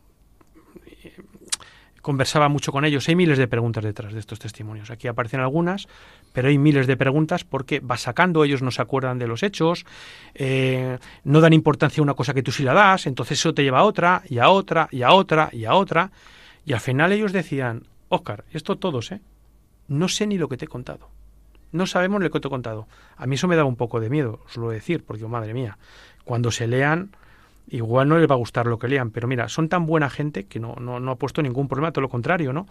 conversaba mucho con ellos. Hay miles de preguntas detrás de estos testimonios. Aquí aparecen algunas, pero hay miles de preguntas porque va sacando, ellos no se acuerdan de los hechos, eh, no dan importancia a una cosa que tú sí la das, entonces eso te lleva a otra, y a otra, y a otra, y a otra. Y al final ellos decían, Oscar, esto todos, ¿eh? No sé ni lo que te he contado. No sabemos lo que te he contado. A mí eso me daba un poco de miedo, os lo voy a decir, porque, madre mía, cuando se lean igual no les va a gustar lo que lean, pero mira, son tan buena gente que no, no, no ha puesto ningún problema, todo lo contrario, ¿no?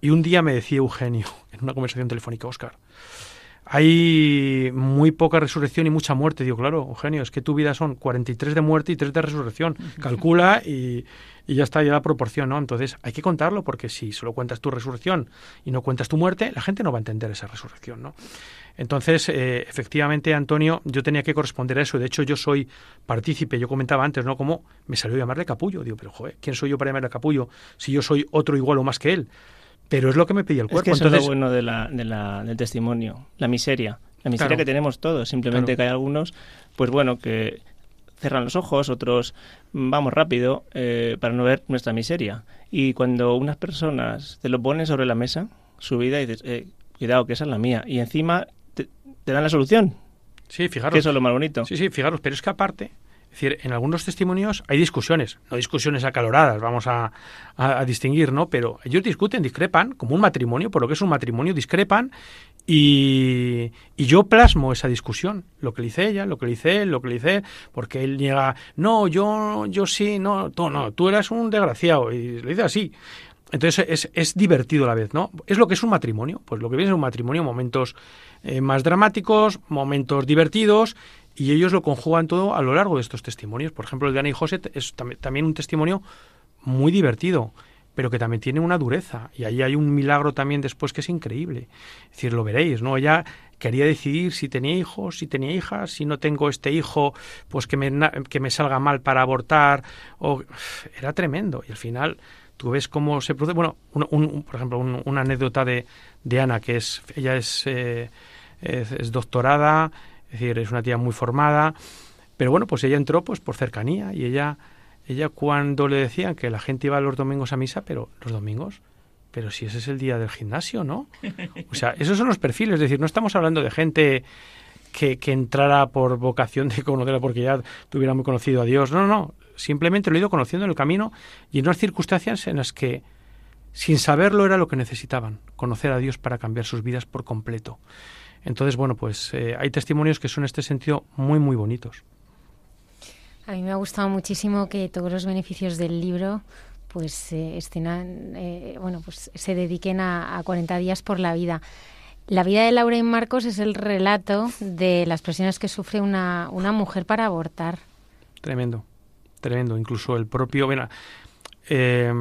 Y un día me decía Eugenio, en una conversación telefónica, Oscar, hay muy poca resurrección y mucha muerte. Digo, claro, Eugenio, es que tu vida son 43 de muerte y 3 de resurrección. Calcula y, y ya está, ya la proporción, ¿no? Entonces hay que contarlo porque si solo cuentas tu resurrección y no cuentas tu muerte, la gente no va a entender esa resurrección, ¿no? Entonces, eh, efectivamente, Antonio, yo tenía que corresponder a eso. De hecho, yo soy partícipe, yo comentaba antes, ¿no? Como me salió llamarle capullo. Digo, pero joder, ¿quién soy yo para llamarle capullo si yo soy otro igual o más que él? Pero es lo que me pedía el cuerpo. Es que eso es lo bueno de la, de la, del testimonio, la miseria. La miseria que tenemos todos. Simplemente que hay algunos, pues bueno, que cerran los ojos, otros vamos rápido eh, para no ver nuestra miseria. Y cuando unas personas te lo ponen sobre la mesa, su vida, y dices, eh, cuidado, que esa es la mía. Y encima te, dan la solución. Sí, fijaros. Que eso es lo más bonito. Sí, sí, fijaros, pero es que aparte, es decir, en algunos testimonios hay discusiones, no discusiones acaloradas, vamos a, distinguir, ¿no? Pero ellos discuten, discrepan, como un matrimonio, por lo que es un matrimonio, discrepan y, y, yo plasmo esa discusión, lo que le dice ella, lo que le dice él, lo que le dice él, porque él llega, no, yo, yo sí, no, tú no, tú eras un desgraciado, y le dice así. Entonces es, es divertido a la vez, ¿no? Es lo que es un matrimonio, pues lo que viene es un matrimonio, momentos eh, más dramáticos, momentos divertidos, y ellos lo conjugan todo a lo largo de estos testimonios. Por ejemplo, el de Ana y José es también un testimonio muy divertido, pero que también tiene una dureza. Y ahí hay un milagro también después que es increíble. Es decir, lo veréis, ¿no? Ella quería decidir si tenía hijos, si tenía hijas, si no tengo este hijo, pues que me, que me salga mal para abortar. O... Era tremendo. Y al final tú ves cómo se produce. Bueno, un, por ejemplo, una anécdota de, de, Ana, que es. Ella es, eh, es, es doctorada, es decir, es una tía muy formada. Pero bueno, pues ella entró pues por cercanía y ella ella cuando le decían que la gente iba los domingos a misa, pero los domingos, pero si ese es el día del gimnasio, ¿no? O sea, esos son los perfiles, es decir, no estamos hablando de gente que, que entrara por vocación de conocerla porque ya tuviera muy conocido a Dios, no, no, no, simplemente lo he ido conociendo en el camino y en unas circunstancias en las que sin saberlo era lo que necesitaban, conocer a Dios para cambiar sus vidas por completo. Entonces, bueno, pues eh, hay testimonios que son en este sentido muy, muy bonitos. A mí me ha gustado muchísimo que todos los beneficios del libro pues eh, estén eh, bueno pues se dediquen a, a 40 días por la vida. La vida de Laura y Marcos es el relato de las presiones que sufre una, una mujer para abortar. Tremendo, tremendo. Incluso el propio... Bueno, eh,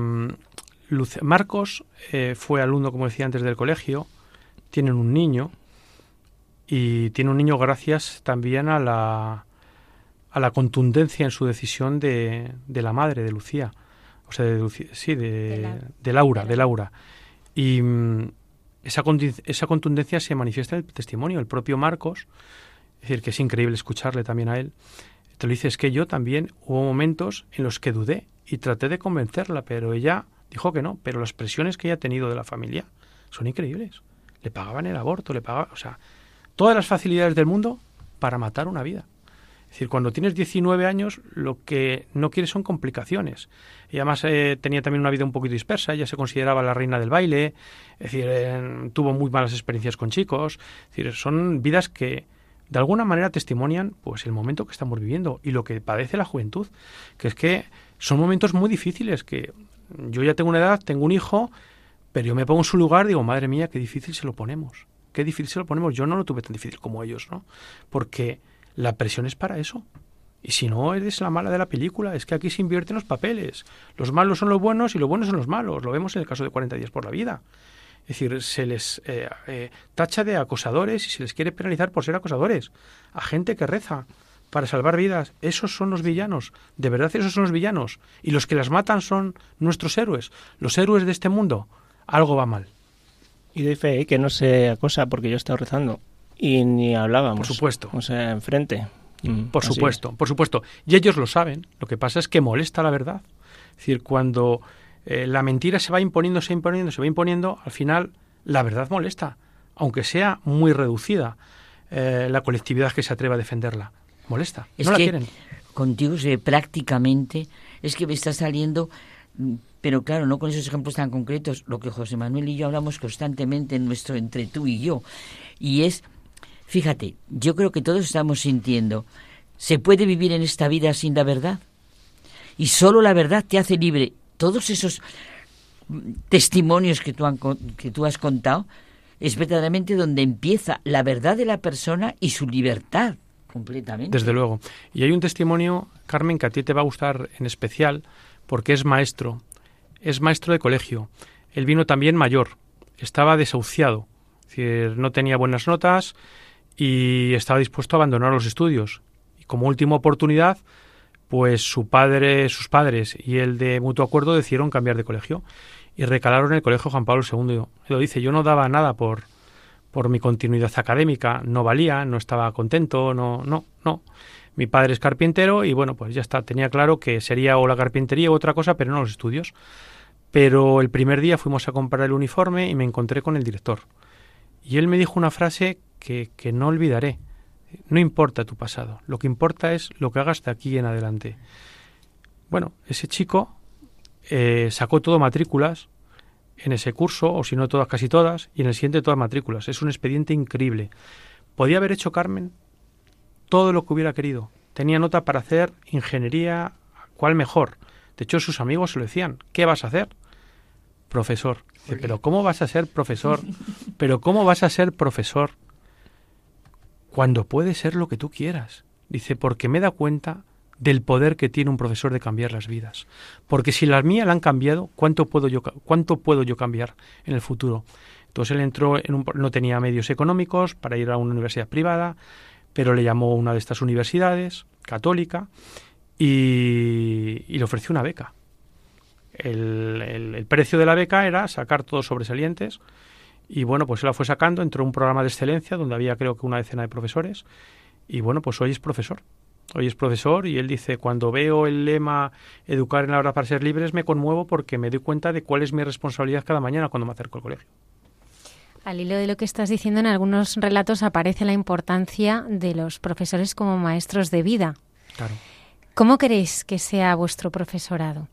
Marcos eh, fue alumno, como decía antes, del colegio. Tienen un niño y tiene un niño gracias también a la, a la contundencia en su decisión de, de la madre, de Lucía. O sea, de sí, de, de, Laura, de Laura. Y mm, esa, esa contundencia se manifiesta en el testimonio. El propio Marcos, es decir, que es increíble escucharle también a él, te lo dice, es que yo también hubo momentos en los que dudé y traté de convencerla, pero ella dijo que no. Pero las presiones que ella ha tenido de la familia son increíbles. Le pagaban el aborto, le pagaban, o sea, todas las facilidades del mundo para matar una vida. Es decir, cuando tienes 19 años, lo que no quieres son complicaciones. Y además eh, tenía también una vida un poquito dispersa, ella se consideraba la reina del baile, es decir, tuvo muy malas experiencias con chicos. Es decir, son vidas que de alguna manera testimonian pues el momento que estamos viviendo y lo que padece la juventud, que es que son momentos muy difíciles, que yo ya tengo una edad, tengo un hijo, pero yo me pongo en su lugar digo, madre mía, qué difícil se lo ponemos. Qué difícil se lo ponemos. Yo no lo tuve tan difícil como ellos, ¿no? Porque la presión es para eso. Y si no, eres la mala de la película. Es que aquí se invierten los papeles. Los malos son los buenos y los buenos son los malos. Lo vemos en el caso de 40 días por la vida. Es decir, se les eh, eh, tacha de acosadores y se les quiere penalizar por ser acosadores. A gente que reza para salvar vidas. Esos son los villanos. De verdad, esos son los villanos. Y los que las matan son nuestros héroes. Los héroes de este mundo. Algo va mal. Y doy fe ¿eh? que no se acosa porque yo he estado rezando. Y ni hablábamos. Por supuesto. O sea, enfrente. Mm, por supuesto, por supuesto. Y ellos lo saben. Lo que pasa es que molesta la verdad. Es decir, cuando eh, la mentira se va imponiendo, se va imponiendo, se va imponiendo, al final la verdad molesta, aunque sea muy reducida eh, la colectividad que se atreva a defenderla. Molesta, no la quieren. Contigo se prácticamente, es que me está saliendo, mm, pero claro, no con esos ejemplos tan concretos, lo que José Manuel y yo hablamos constantemente en nuestro entre tú y yo, y es Fíjate, yo creo que todos estamos sintiendo, ¿se puede vivir en esta vida sin la verdad? Y solo la verdad te hace libre. Todos esos testimonios que tú, que tú has contado es verdaderamente donde empieza la verdad de la persona y su libertad completamente. Desde luego. Y hay un testimonio, Carmen, que a ti te va a gustar en especial porque es maestro. Es maestro de colegio. Él vino también mayor. Estaba desahuciado. No tenía buenas notas y estaba dispuesto a abandonar los estudios. Y como última oportunidad, pues su padre, sus padres y él de mutuo acuerdo decidieron cambiar de colegio y recalaron el colegio Juan Pablo II. Lo dice, yo no daba nada por, por mi continuidad académica, no valía, no estaba contento, no, no, no. Mi padre es carpintero y bueno, pues ya está, tenía claro que sería o la carpintería u otra cosa, pero no los estudios. Pero el primer día fuimos a comprar el uniforme y me encontré con el director. Y él me dijo una frase que, no olvidaré. No importa tu pasado, lo que importa es lo que hagas de aquí en adelante. Bueno, ese chico eh, sacó todo matrículas en ese curso, o si no todas, casi todas, y en el siguiente todas matrículas. Es un expediente increíble. Podía haber hecho Carmen todo lo que hubiera querido. Tenía nota para hacer ingeniería, ¿cuál mejor? De hecho, sus amigos se lo decían, ¿qué vas a hacer? Profesor. pero ¿cómo vas a ser profesor? Pero ¿cómo vas a ser profesor cuando puede ser lo que tú quieras. Dice, porque me da cuenta del poder que tiene un profesor de cambiar las vidas. Porque si las mías la han cambiado, ¿cuánto puedo yo, cuánto puedo yo cambiar en el futuro? Entonces él entró en un, no tenía medios económicos para ir a una universidad privada, pero le llamó una de estas universidades, católica, y, le ofreció una beca. El, el, precio de la beca era sacar todos sobresalientes y bueno, pues él la fue sacando, entró un programa de excelencia donde había creo que una decena de profesores. Y bueno, pues hoy es profesor. Hoy es profesor y él dice, cuando veo el lema educar en la hora para ser libres, me conmuevo porque me doy cuenta de cuál es mi responsabilidad cada mañana cuando me acerco al colegio. Al hilo de lo que estás diciendo, en algunos relatos aparece la importancia de los profesores como maestros de vida. Claro. ¿Cómo queréis que sea vuestro profesorado?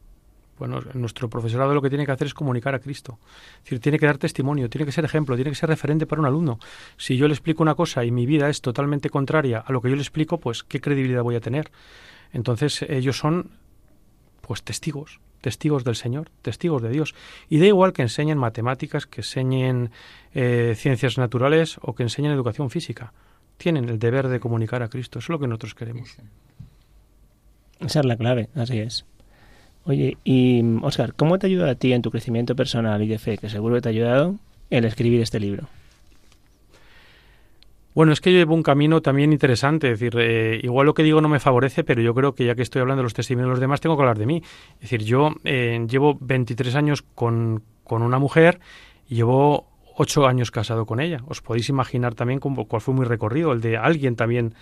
Bueno, nuestro profesorado lo que tiene que hacer es comunicar a Cristo. Es decir, tiene que dar testimonio, tiene que ser ejemplo, tiene que ser referente para un alumno. Si yo le explico una cosa y mi vida es totalmente contraria a lo que yo le explico, pues ¿qué credibilidad voy a tener? Entonces ellos son pues testigos, testigos del Señor, testigos de Dios. Y da igual que enseñen matemáticas, que enseñen eh, ciencias naturales o que enseñen educación física. Tienen el deber de comunicar a Cristo. Eso es lo que nosotros queremos. Esa es la clave, así es. Oye, y Oscar, ¿cómo te ayuda a ti en tu crecimiento personal y de fe, que seguro que te ha ayudado, el escribir este libro? Bueno, es que yo llevo un camino también interesante. Es decir, eh, igual lo que digo no me favorece, pero yo creo que ya que estoy hablando de los testimonios de los demás, tengo que hablar de mí. Es decir, yo eh, llevo 23 años con, con, una mujer y llevo 8 años casado con ella. Os podéis imaginar también cuál fue mi recorrido, el de alguien también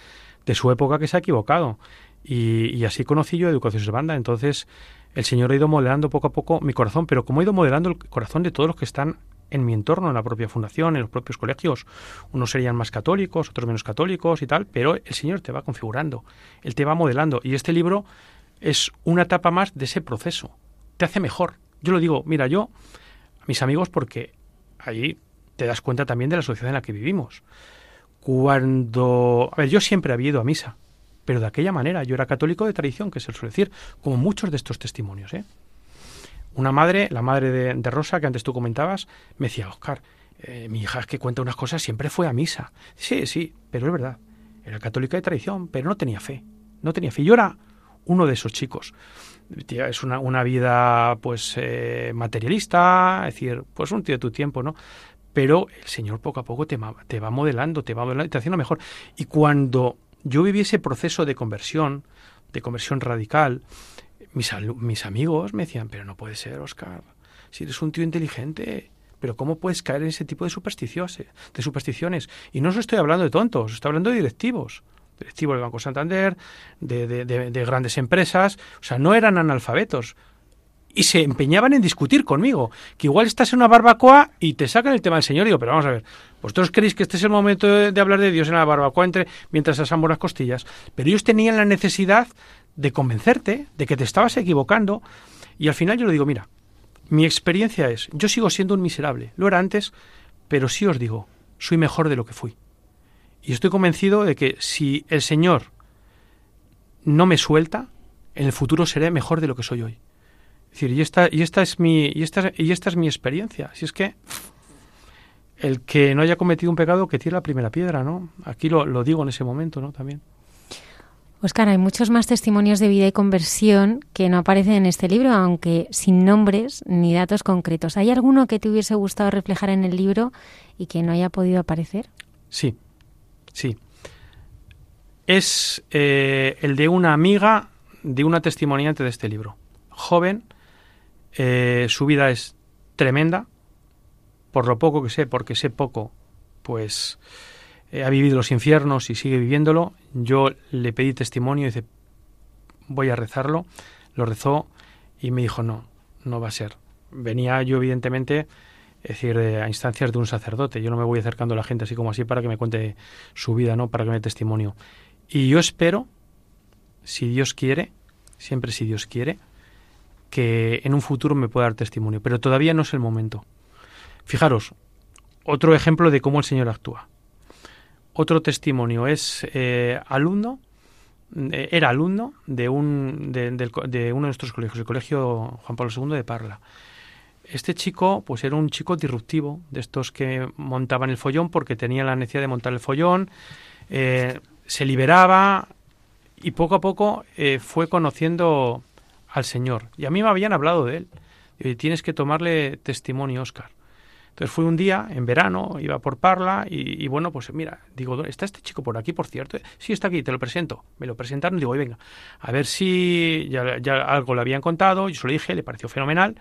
de su época que se ha equivocado. Y, y así conocí yo Educación Banda. Entonces, el Señor ha ido modelando poco a poco mi corazón, pero como ha ido modelando el corazón de todos los que están en mi entorno, en la propia fundación, en los propios colegios. Unos serían más católicos, otros menos católicos y tal, pero el Señor te va configurando, Él te va modelando. Y este libro es una etapa más de ese proceso. Te hace mejor. Yo lo digo, mira, yo, a mis amigos, porque ahí te das cuenta también de la sociedad en la que vivimos. Cuando... A ver, yo siempre había ido a misa, pero de aquella manera. Yo era católico de tradición, que se suele decir, como muchos de estos testimonios. ¿eh? Una madre, la madre de, Rosa, que antes tú comentabas, me decía, Oscar, eh, mi hija es que cuenta unas cosas, siempre fue a misa. Sí, sí, pero es verdad. Era católica de tradición, pero no tenía fe. No tenía fe. Yo era uno de esos chicos. Es una, una vida pues eh, materialista, es decir, pues un tío de tu tiempo, ¿no? Pero el Señor poco a poco te, te va modelando, te va modelando, te haciendo mejor. Y cuando yo viví ese proceso de conversión, de conversión radical, mis, mis amigos me decían, pero no puede ser, Oscar, si eres un tío inteligente, pero ¿cómo puedes caer en ese tipo de supersticiones? De supersticiones? Y no os estoy hablando de tontos, estoy hablando de directivos. Directivos del Banco Santander, de, de, grandes empresas. O sea, no eran analfabetos. Y se empeñaban en discutir conmigo. Que igual estás en una barbacoa y te sacan el tema del Señor. Y digo, pero vamos a ver, vosotros creéis que este es el momento de, hablar de Dios en la barbacoa entre, mientras asamos las costillas. Pero ellos tenían la necesidad de convencerte de que te estabas equivocando. Y al final yo le digo, mira, mi experiencia es, yo sigo siendo un miserable, lo era antes, pero sí os digo, soy mejor de lo que fui. Y estoy convencido de que si el Señor no me suelta, en el futuro seré mejor de lo que soy hoy. Es decir, y esta, y esta es mi, y esta, y esta es mi experiencia. Si es que el que no haya cometido un pecado que tire la primera piedra, ¿no? Aquí lo, lo digo en ese momento, ¿no? También. Oscar, hay muchos más testimonios de vida y conversión que no aparecen en este libro, aunque sin nombres ni datos concretos. ¿Hay alguno que te hubiese gustado reflejar en el libro y que no haya podido aparecer? Sí, sí. Es eh, el de una amiga de una testimoniante de este libro. Joven, eh, su vida es tremenda, por lo poco que sé, porque sé poco, pues eh, ha vivido los infiernos y sigue viviéndolo. Yo le pedí testimonio y dice, voy a rezarlo. Lo rezó y me dijo, no, no va a ser. Venía yo, evidentemente, es decir, a instancias de un sacerdote. Yo no me voy acercando a la gente así como así para que me cuente su vida, ¿no? Para que me dé testimonio. Y yo espero, si Dios quiere, siempre si Dios quiere, que en un futuro me pueda dar testimonio. Pero todavía no es el momento. Fijaros, otro ejemplo de cómo el Señor actúa. Otro testimonio es eh, alumno, eh, era alumno de, un, de, uno de nuestros colegios, el Colegio Juan Pablo II de Parla. Este chico, pues era un chico disruptivo, de estos que montaban el follón porque tenía la necesidad de montar el follón, eh, se liberaba y poco a poco fue conociendo al Señor. Y a mí me habían hablado de él. Tienes que tomarle testimonio, Oscar. Entonces fui un día, en verano, iba por Parla y, bueno, pues mira, digo, ¿está este chico por aquí, por cierto? Sí, está aquí, te lo presento. Me lo presentaron, digo, venga, a ver si ya, algo le habían contado, yo se lo dije, le pareció fenomenal.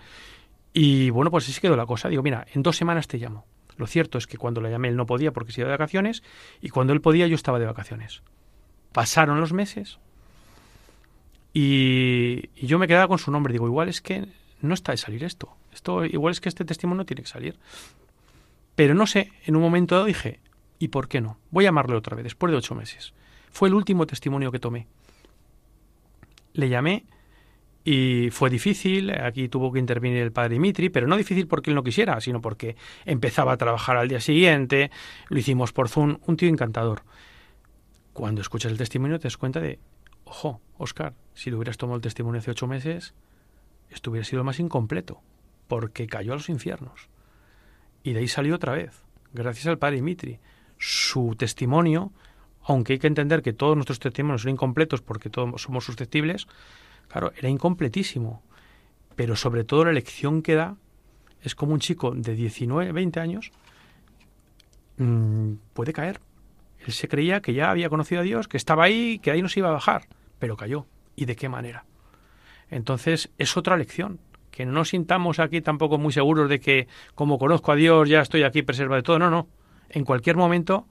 Y bueno, pues así quedó la cosa. Digo, mira, en dos semanas te llamo. Lo cierto es que cuando le llamé él no podía porque se iba de vacaciones y cuando él podía yo estaba de vacaciones. Pasaron los meses y, y yo me quedaba con su nombre. Digo, igual es que no está de salir esto. Esto igual es que este testimonio tiene que salir. Pero no sé, en un momento dado dije, ¿y por qué no? Voy a llamarle otra vez, después de ocho meses. Fue el último testimonio que tomé. Le llamé y fue difícil, aquí tuvo que intervenir el padre Dimitri, pero no difícil porque él no quisiera, sino porque empezaba a trabajar al día siguiente, lo hicimos por Zoom, un tío encantador. Cuando escuchas el testimonio te das cuenta de, ojo, Oscar, si le hubieras tomado el testimonio hace ocho meses, esto hubiera sido más incompleto porque cayó a los infiernos. Y de ahí salió otra vez, gracias al padre Dimitri. Su testimonio, aunque hay que entender que todos nuestros testimonios son incompletos porque todos somos susceptibles, claro, era incompletísimo. Pero sobre todo la lección que da es como un chico de 19, 20 años mmm, puede caer. Él se creía que ya había conocido a Dios, que estaba ahí, que ahí no se iba a bajar, pero cayó. ¿Y de qué manera? Entonces es otra lección que no sintamos aquí tampoco muy seguros de que como conozco a Dios ya estoy aquí preservado de todo. No, no. En cualquier momento,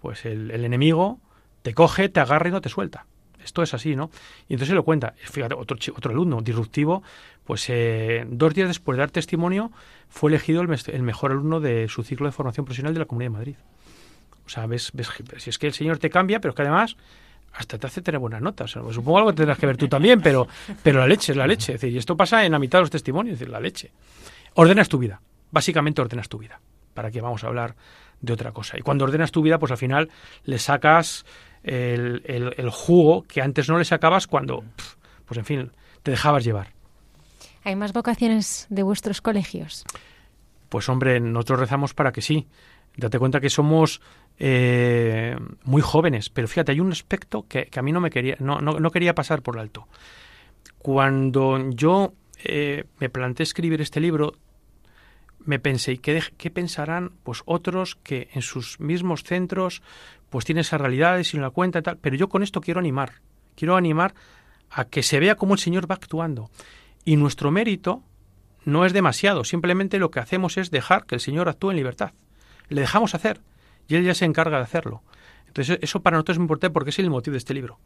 pues el, enemigo te coge, te agarra y no te suelta. Esto es así, ¿no? Y entonces lo cuenta. Fíjate, otro, otro alumno disruptivo, pues eh, dos días después de dar testimonio, fue elegido el, el, mejor alumno de su ciclo de formación profesional de la Comunidad de Madrid. O sea, ves, ves, si es que el Señor te cambia, pero es que además hasta te hace tener buenas notas. supongo algo tendrás que ver tú también, pero, pero la leche es la leche. decir, y esto pasa en la mitad de los testimonios, es decir, la leche. Ordenas tu vida. Básicamente ordenas tu vida. ¿Para qué vamos a hablar de otra cosa? Y cuando ordenas tu vida, pues al final le sacas el, el, jugo que antes no le sacabas cuando, pues en fin, te dejabas llevar. ¿Hay más vocaciones de vuestros colegios? pues hombre, nosotros rezamos para que sí. Date cuenta que somos eh, muy jóvenes, pero fíjate, hay un aspecto que, a mí no me quería, no, no, quería pasar por alto. Cuando yo eh, me planteé escribir este libro, me pensé, ¿y qué, qué, pensarán pues otros que en sus mismos centros pues tienen esas realidades y no la cuenta y tal? Pero yo con esto quiero animar, quiero animar a que se vea cómo el Señor va actuando. Y nuestro mérito no es demasiado, simplemente lo que hacemos es dejar que el Señor actúe en libertad. Le dejamos hacer y Él ya se encarga de hacerlo. Entonces eso para nosotros es importante porque es el motivo de este libro.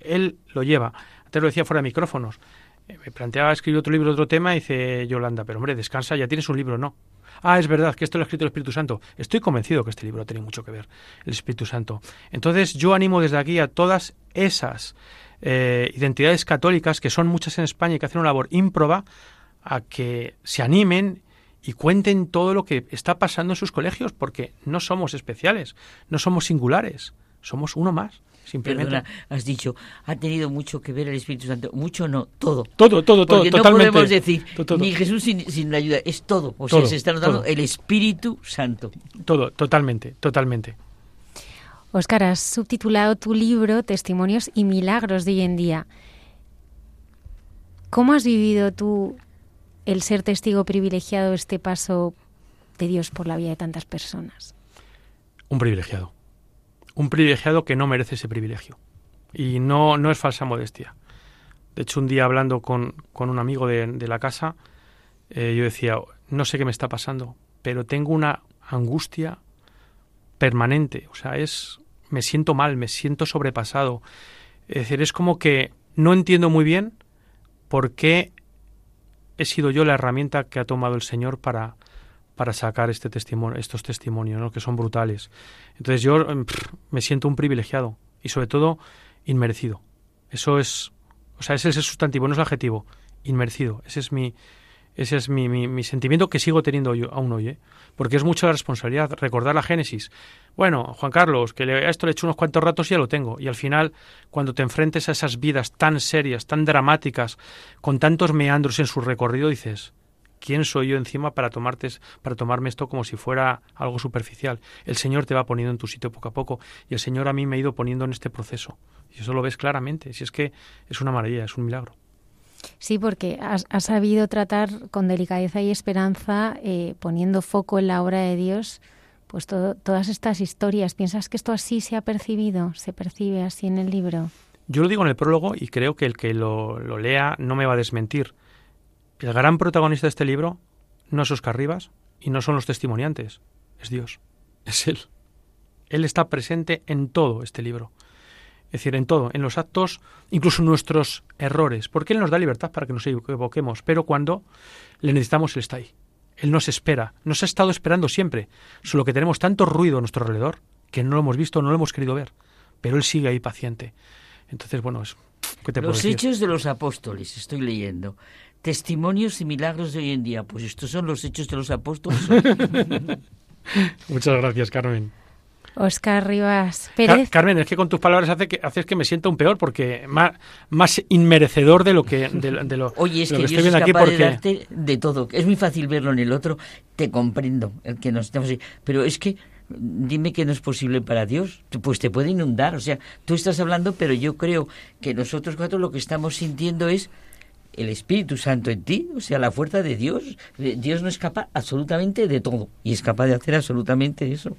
Él lo lleva. Antes lo decía fuera de micrófonos. Eh, me planteaba escribir otro libro, otro tema, y dice Yolanda, pero hombre, descansa, ya tienes un libro, no. Ah, es verdad que esto lo ha escrito el Espíritu Santo. Estoy convencido que este libro tiene mucho que ver, el Espíritu Santo. Entonces yo animo desde aquí a todas esas eh, identidades católicas, que son muchas en España y que hacen una labor ímproba, a que se animen y cuenten todo lo que está pasando en sus colegios, porque no somos especiales, no somos singulares, somos uno más. Simplemente. has dicho, ha tenido mucho que ver el Espíritu Santo. Mucho no, todo. Todo, todo, todo. Porque no podemos decir ni Jesús sin, la ayuda, es todo. O sea, se está notando el Espíritu Santo. Todo, totalmente, totalmente. Óscar, has subtitulado tu libro Testimonios y Milagros de hoy en día. ¿Cómo has vivido tú el ser testigo privilegiado este paso de Dios por la vida de tantas personas? Un privilegiado. Un privilegiado que no merece ese privilegio. Y no, no es falsa modestia. De hecho, un día hablando con, un amigo de, la casa, eh, yo decía, no sé qué me está pasando, pero tengo una angustia permanente. O sea, es, me siento mal, me siento sobrepasado. Es decir, es como que no entiendo muy bien por qué he sido yo la herramienta que ha tomado el Señor para, para sacar este testimonio, estos testimonios, ¿no? que son brutales. Entonces yo em, me siento un privilegiado y sobre todo inmerecido. Eso es, o sea, ese es el sustantivo, no es el adjetivo, inmerecido. Ese es mi, ese es mi, mi, sentimiento que sigo teniendo yo, aún hoy, ¿eh? porque es mucha responsabilidad. Recordar la Génesis. Bueno, Juan Carlos, que le, a esto le he hecho unos cuantos ratos y ya lo tengo. Y al final, cuando te enfrentes a esas vidas tan serias, tan dramáticas, con tantos meandros en su recorrido, dices, ¿quién soy yo encima para, tomarte, para tomarme esto como si fuera algo superficial? El Señor te va poniendo en tu sitio poco a poco y el Señor a mí me ha ido poniendo en este proceso. Y eso lo ves claramente. Si es que es una maravilla, es un milagro. Sí, porque has, sabido tratar con delicadeza y esperanza, eh, poniendo foco en la obra de Dios, pues todas estas historias. ¿Piensas que esto así se ha percibido? ¿Se percibe así en el libro? Yo lo digo en el prólogo y creo que el que lo, lo lea no me va a desmentir. El gran protagonista de este libro no es Oscar Rivas y no son los testimoniantes, es Dios, es Él. Él está presente en todo este libro. Es decir, en todo, en los actos, incluso nuestros errores, porque Él nos da libertad para que nos equivoquemos, pero cuando le necesitamos, Él está ahí. Él nos espera, nos ha estado esperando siempre, solo que tenemos tanto ruido a nuestro alrededor que no lo hemos visto, no lo hemos querido ver, pero Él sigue ahí paciente. Entonces, bueno, es, ¿qué te Los hechos de los apóstoles, estoy leyendo. Testimonios y milagros de hoy en día. Pues estos son los hechos de los apóstoles. Muchas gracias, Carmen. Oscar Rivas Pérez. Carmen, es que con tus palabras hace que, haces que me sienta un peor, porque más, más inmerecedor de lo que, de, lo, Oye, es que, estoy viendo aquí. Porque... De, darte de todo. Es muy fácil verlo en el otro. Te comprendo, el que nos estamos Pero es que dime que no es posible para Dios, pues te puede inundar. O sea, tú estás hablando, pero yo creo que nosotros cuatro lo que estamos sintiendo es el Espíritu Santo en ti, o sea, la fuerza de Dios. Dios no es capaz absolutamente de todo y es capaz de hacer absolutamente eso.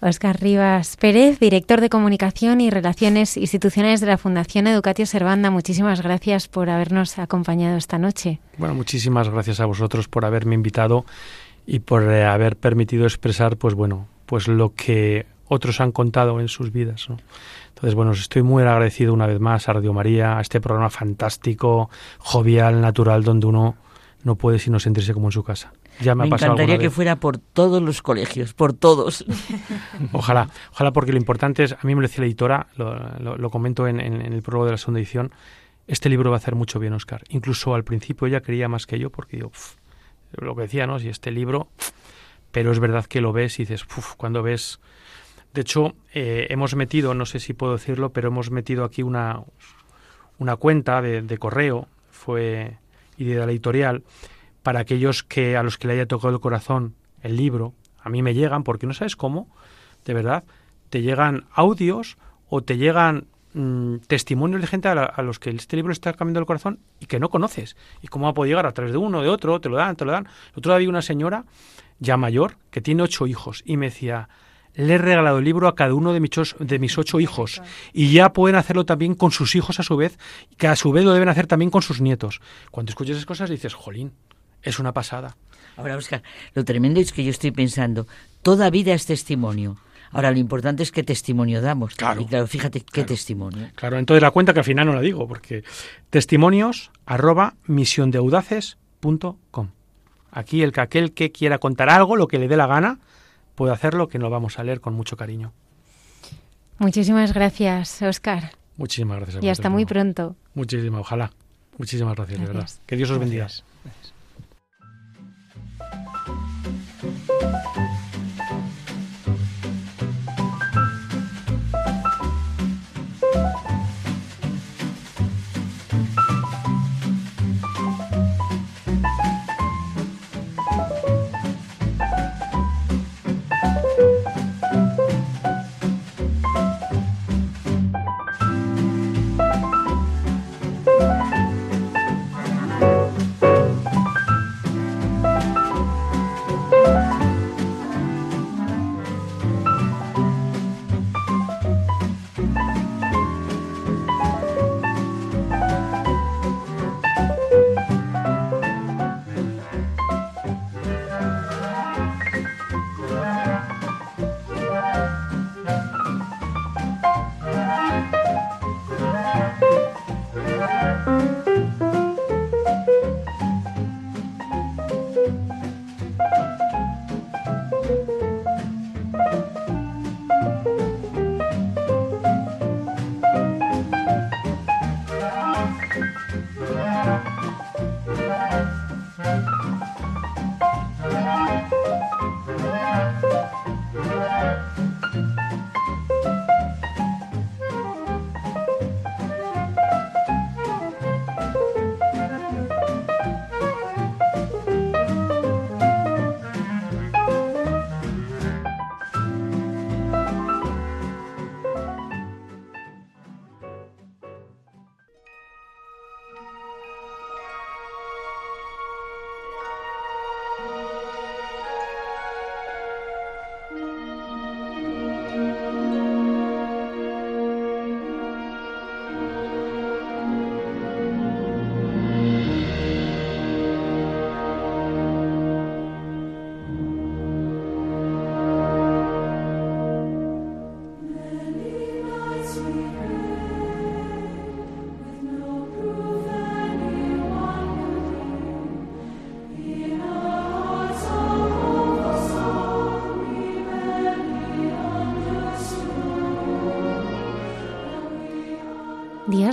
Oscar Rivas Pérez, director de Comunicación y Relaciones Institucionales de la Fundación Educatio Servanda, muchísimas gracias por habernos acompañado esta noche. Bueno, muchísimas gracias a vosotros por haberme invitado y por eh, haber permitido expresar, pues bueno, pues lo que otros han contado en sus vidas. Entonces, bueno, estoy muy agradecido una vez más a Radio María, a este programa fantástico, jovial, natural, donde uno no puede sino sentirse como en su casa. Ya me, encantaría que fuera por todos los colegios, por todos. ojalá, ojalá, porque lo importante es, a mí me lo decía la editora, lo, comento en, el prólogo de la segunda edición, este libro va a hacer mucho bien, Oscar. Incluso al principio ella quería más que yo, porque yo, lo que decía, ¿no? Si este libro, pero es verdad que lo ves y dices, cuando ves... De hecho, eh, hemos metido, no sé si puedo decirlo, pero hemos metido aquí una, una cuenta de, de correo, fue y de la editorial, para aquellos que a los que le haya tocado el corazón el libro, a mí me llegan, porque no sabes cómo, de verdad, te llegan audios o te llegan mm, testimonios de gente a, los que este libro está cambiando el corazón y que no conoces. ¿Y cómo ha podido llegar a través de uno, de otro? Te lo dan, te lo dan. El otro día había una señora ya mayor que tiene ocho hijos y me decía, le he regalado el libro a cada uno de mis, de mis ocho hijos y ya pueden hacerlo también con sus hijos a su vez, que a su vez lo deben hacer también con sus nietos. Cuando escuchas esas cosas dices, jolín, es una pasada. Ahora, Oscar, lo tremendo es que yo estoy pensando, toda vida es testimonio. Ahora, lo importante es qué testimonio damos. Claro. Y claro, fíjate qué testimonio. Claro, entonces la cuenta que al final no la digo, porque testimonios arroba misiondeaudaces.com. Aquí el que aquel que quiera contar algo, lo que le dé la gana, puede hacerlo, que lo vamos a leer con mucho cariño. Muchísimas gracias, Oscar. Muchísimas gracias. y hasta muy pronto. Muchísimas, ojalá. Muchísimas gracias, de verdad. Que Dios os bendiga. Dios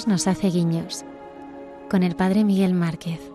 nos hace guiños. Con el Padre Miguel Márquez.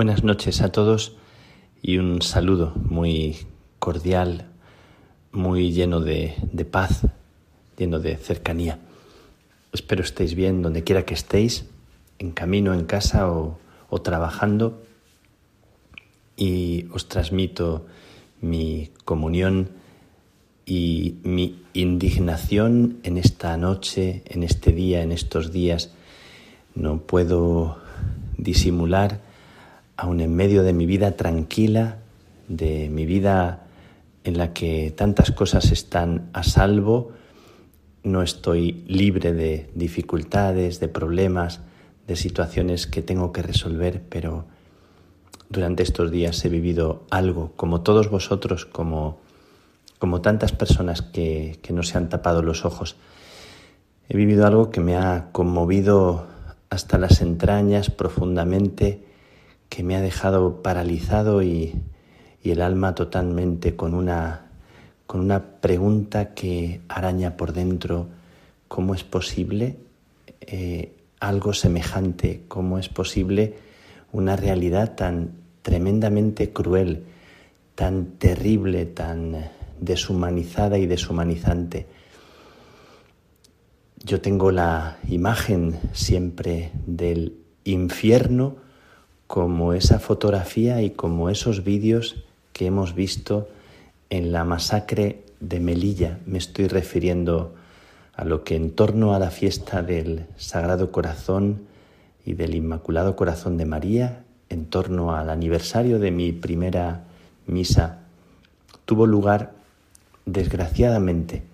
Buenas noches a todos y un saludo muy cordial, muy lleno de, paz, lleno de cercanía. Espero estéis bien donde quiera que estéis, en camino, en casa o, o trabajando. Y os transmito mi comunión y mi indignación en esta noche, en este día, en estos días. No puedo disimular aún en medio de mi vida tranquila, de mi vida en la que tantas cosas están a salvo, no estoy libre de dificultades, de problemas, de situaciones que tengo que resolver, pero durante estos días he vivido algo, como todos vosotros, como como tantas personas que, que no se han tapado los ojos. He vivido algo que me ha conmovido hasta las entrañas profundamente, que me ha dejado paralizado y, el alma totalmente con una, con una pregunta que araña por dentro, ¿cómo es posible eh, algo semejante? ¿Cómo es posible una realidad tan tremendamente cruel, tan terrible, tan deshumanizada y deshumanizante? Yo tengo la imagen siempre del infierno como esa fotografía y como esos vídeos que hemos visto en la masacre de Melilla. Me estoy refiriendo a lo que en torno a la fiesta del Sagrado Corazón y del Inmaculado Corazón de María, en torno al aniversario de mi primera misa, tuvo lugar, desgraciadamente,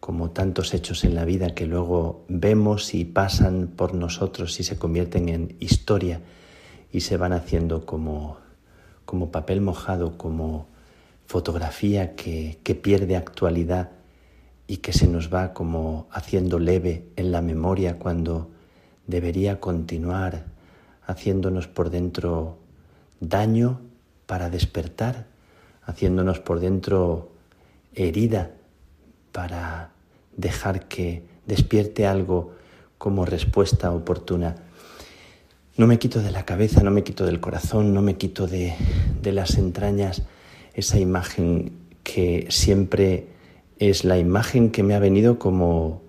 como tantos hechos en la vida que luego vemos y pasan por nosotros y se convierten en historia y se van haciendo como como papel mojado, como fotografía que, pierde actualidad y que se nos va como haciendo leve en la memoria cuando debería continuar haciéndonos por dentro daño para despertar, haciéndonos por dentro herida para dejar que despierte algo como respuesta oportuna. No me quito de la cabeza, no me quito del corazón, no me quito de, las entrañas esa imagen que siempre es la imagen que me ha venido como,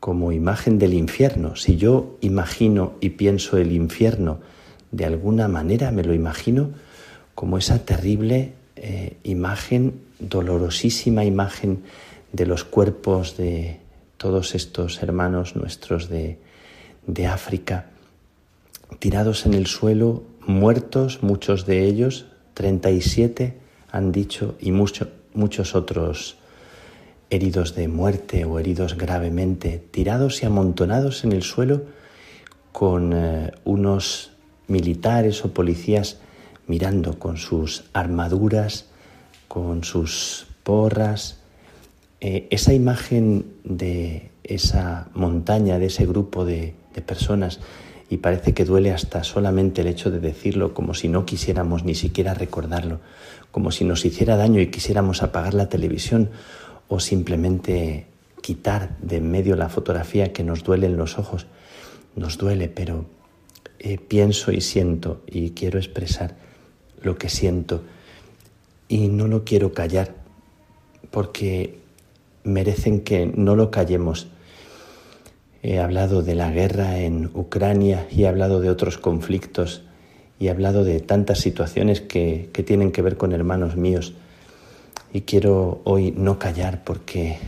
como imagen del infierno. Si yo imagino y pienso el infierno de alguna manera, me lo imagino como esa terrible eh, imagen, dolorosísima imagen de los cuerpos de todos estos hermanos nuestros de, de África tirados en el suelo, muertos, muchos de ellos, 37 han dicho, y muchos otros heridos de muerte o heridos gravemente, tirados y amontonados en el suelo con eh, unos militares o policías mirando con sus armaduras, con sus porras. Eh, esa imagen de esa montaña, de ese grupo de personas y parece que duele hasta solamente el hecho de decirlo, como si no quisiéramos ni siquiera recordarlo, como si nos hiciera daño y quisiéramos apagar la televisión o simplemente quitar de en medio la fotografía que nos duele en los ojos. Nos duele, pero eh, pienso y siento y quiero expresar lo que siento y no lo quiero callar porque merecen que no lo callemos He hablado de la guerra en Ucrania y he hablado de otros conflictos y he hablado de tantas situaciones que, tienen que ver con hermanos míos. Y quiero hoy no callar porque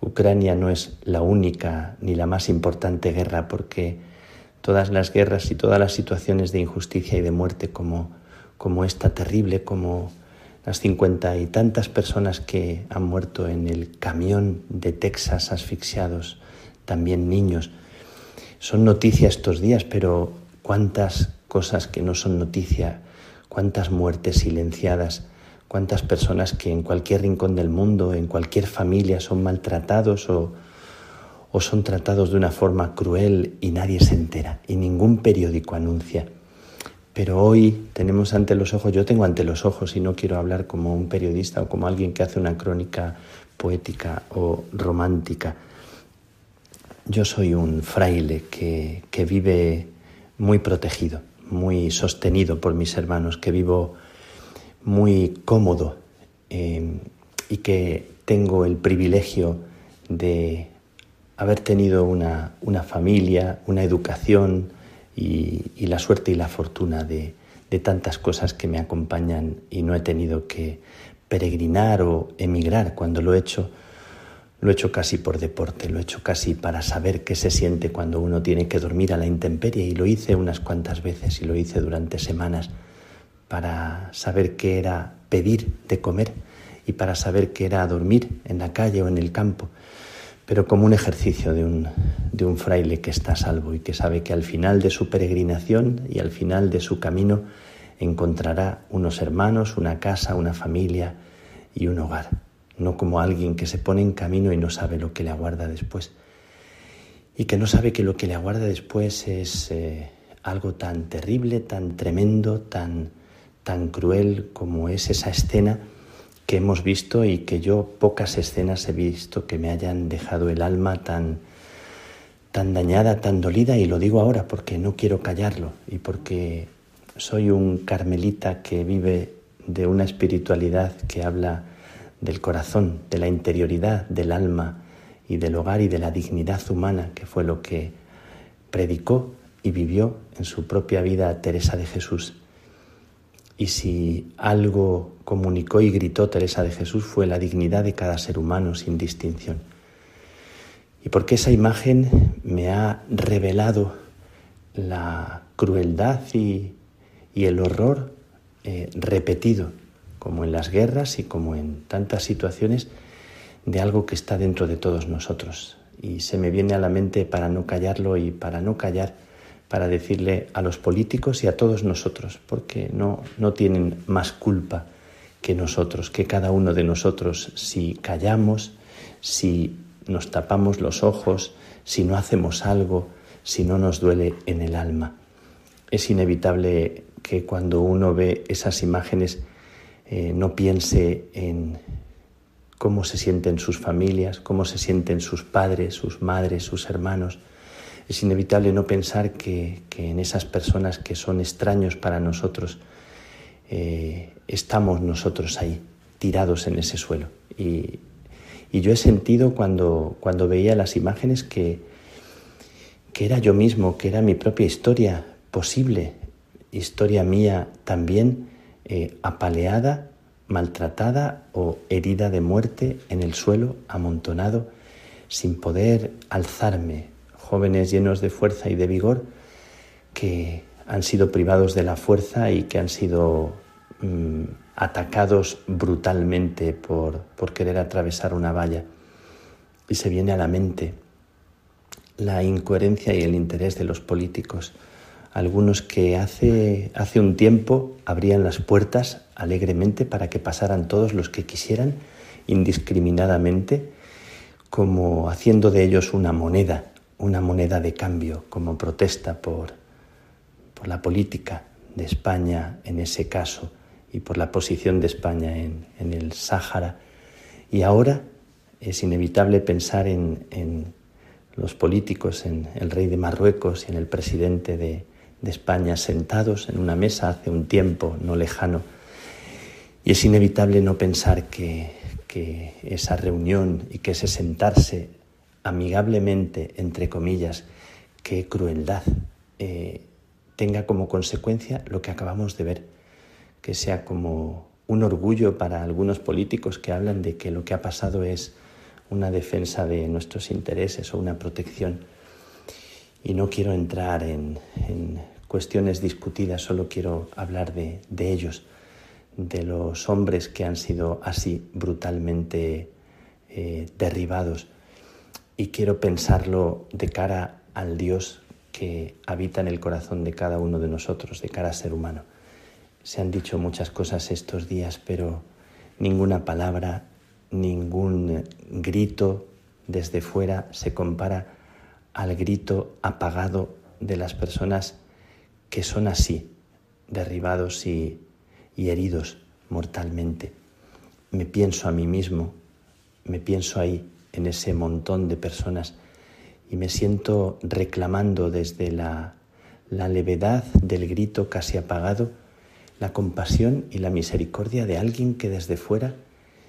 Ucrania no es la única ni la más importante guerra, porque todas las guerras y todas las situaciones de injusticia y de muerte como, como esta terrible, como las cincuenta y tantas personas que han muerto en el camión de Texas asfixiados, también niños. Son noticias estos días, pero cuántas cosas que no son noticia, cuántas muertes silenciadas, cuántas personas que en cualquier rincón del mundo, en cualquier familia son maltratados o, o son tratados de una forma cruel y nadie se entera y ningún periódico anuncia. Pero hoy tenemos ante los ojos, yo tengo ante los ojos y no quiero hablar como un periodista o como alguien que hace una crónica poética o romántica, yo soy un fraile que, vive muy protegido, muy sostenido por mis hermanos, que vivo muy cómodo eh, y que tengo el privilegio de haber tenido una, familia, una educación y, la suerte y la fortuna de, de tantas cosas que me acompañan y no he tenido que peregrinar o emigrar cuando lo he hecho lo he hecho casi por deporte, lo he hecho casi para saber qué se siente cuando uno tiene que dormir a la intemperie y lo hice unas cuantas veces y lo hice durante semanas para saber qué era pedir de comer y para saber qué era dormir en la calle o en el campo, pero como un ejercicio de un, de un fraile que está a salvo y que sabe que al final de su peregrinación y al final de su camino encontrará unos hermanos, una casa, una familia y un hogar no como alguien que se pone en camino y no sabe lo que le aguarda después. Y que no sabe que lo que le aguarda después es eh, algo tan terrible, tan tremendo, tan, tan cruel como es esa escena que hemos visto y que yo pocas escenas he visto que me hayan dejado el alma tan, tan dañada, tan dolida, y lo digo ahora porque no quiero callarlo y porque soy un carmelita que vive de una espiritualidad que habla del corazón, de la interioridad, del alma y del hogar y de la dignidad humana, que fue lo que predicó y vivió en su propia vida Teresa de Jesús. Y si algo comunicó y gritó Teresa de Jesús fue la dignidad de cada ser humano sin distinción. Y porque esa imagen me ha revelado la crueldad y, el horror eh, repetido, como en las guerras y como en tantas situaciones, de algo que está dentro de todos nosotros. Y se me viene a la mente para no callarlo y para no callar para decirle a los políticos y a todos nosotros, porque no, no tienen más culpa que nosotros, que cada uno de nosotros, si callamos, si nos tapamos los ojos, si no hacemos algo, si no nos duele en el alma. Es inevitable que cuando uno ve esas imágenes eh, no piense en cómo se sienten sus familias, cómo se sienten sus padres, sus madres, sus hermanos, es inevitable no pensar que, en esas personas que son extraños para nosotros, eh, estamos nosotros ahí, tirados en ese suelo. Y, yo he sentido cuando, cuando veía las imágenes que, que era yo mismo, que era mi propia historia posible, historia mía también eh, apaleada, maltratada o herida de muerte en el suelo, amontonado, sin poder alzarme, jóvenes llenos de fuerza y de vigor que han sido privados de la fuerza y que han sido mm, atacados brutalmente por, por querer atravesar una valla. Y se viene a la mente la incoherencia y el interés de los políticos. Algunos que hace, hace un tiempo abrían las puertas alegremente para que pasaran todos los que quisieran indiscriminadamente, como haciendo de ellos una moneda una moneda de cambio como protesta por, por la política de España en ese caso y por la posición de España en, el Sáhara. Y ahora es inevitable pensar en, en, los políticos, en el rey de Marruecos y en el presidente de, de España sentados en una mesa hace un tiempo no lejano. Y es inevitable no pensar que, que esa reunión y que ese sentarse amigablemente, entre comillas, qué crueldad, eh, tenga como consecuencia lo que acabamos de ver, que sea como un orgullo para algunos políticos que hablan de que lo que ha pasado es una defensa de nuestros intereses o una protección. Y no quiero entrar en, cuestiones discutidas, solo quiero hablar de, ellos, de los hombres que han sido así brutalmente eh, derribados y quiero pensarlo de cara al Dios que habita en el corazón de cada uno de nosotros, de cada ser humano. Se han dicho muchas cosas estos días, pero ninguna palabra, ningún grito desde fuera se compara al grito apagado de las personas que son así, derribados y, y heridos mortalmente. Me pienso a mí mismo, me pienso ahí en ese montón de personas y me siento reclamando desde la, levedad del grito casi apagado la compasión y la misericordia de alguien que desde fuera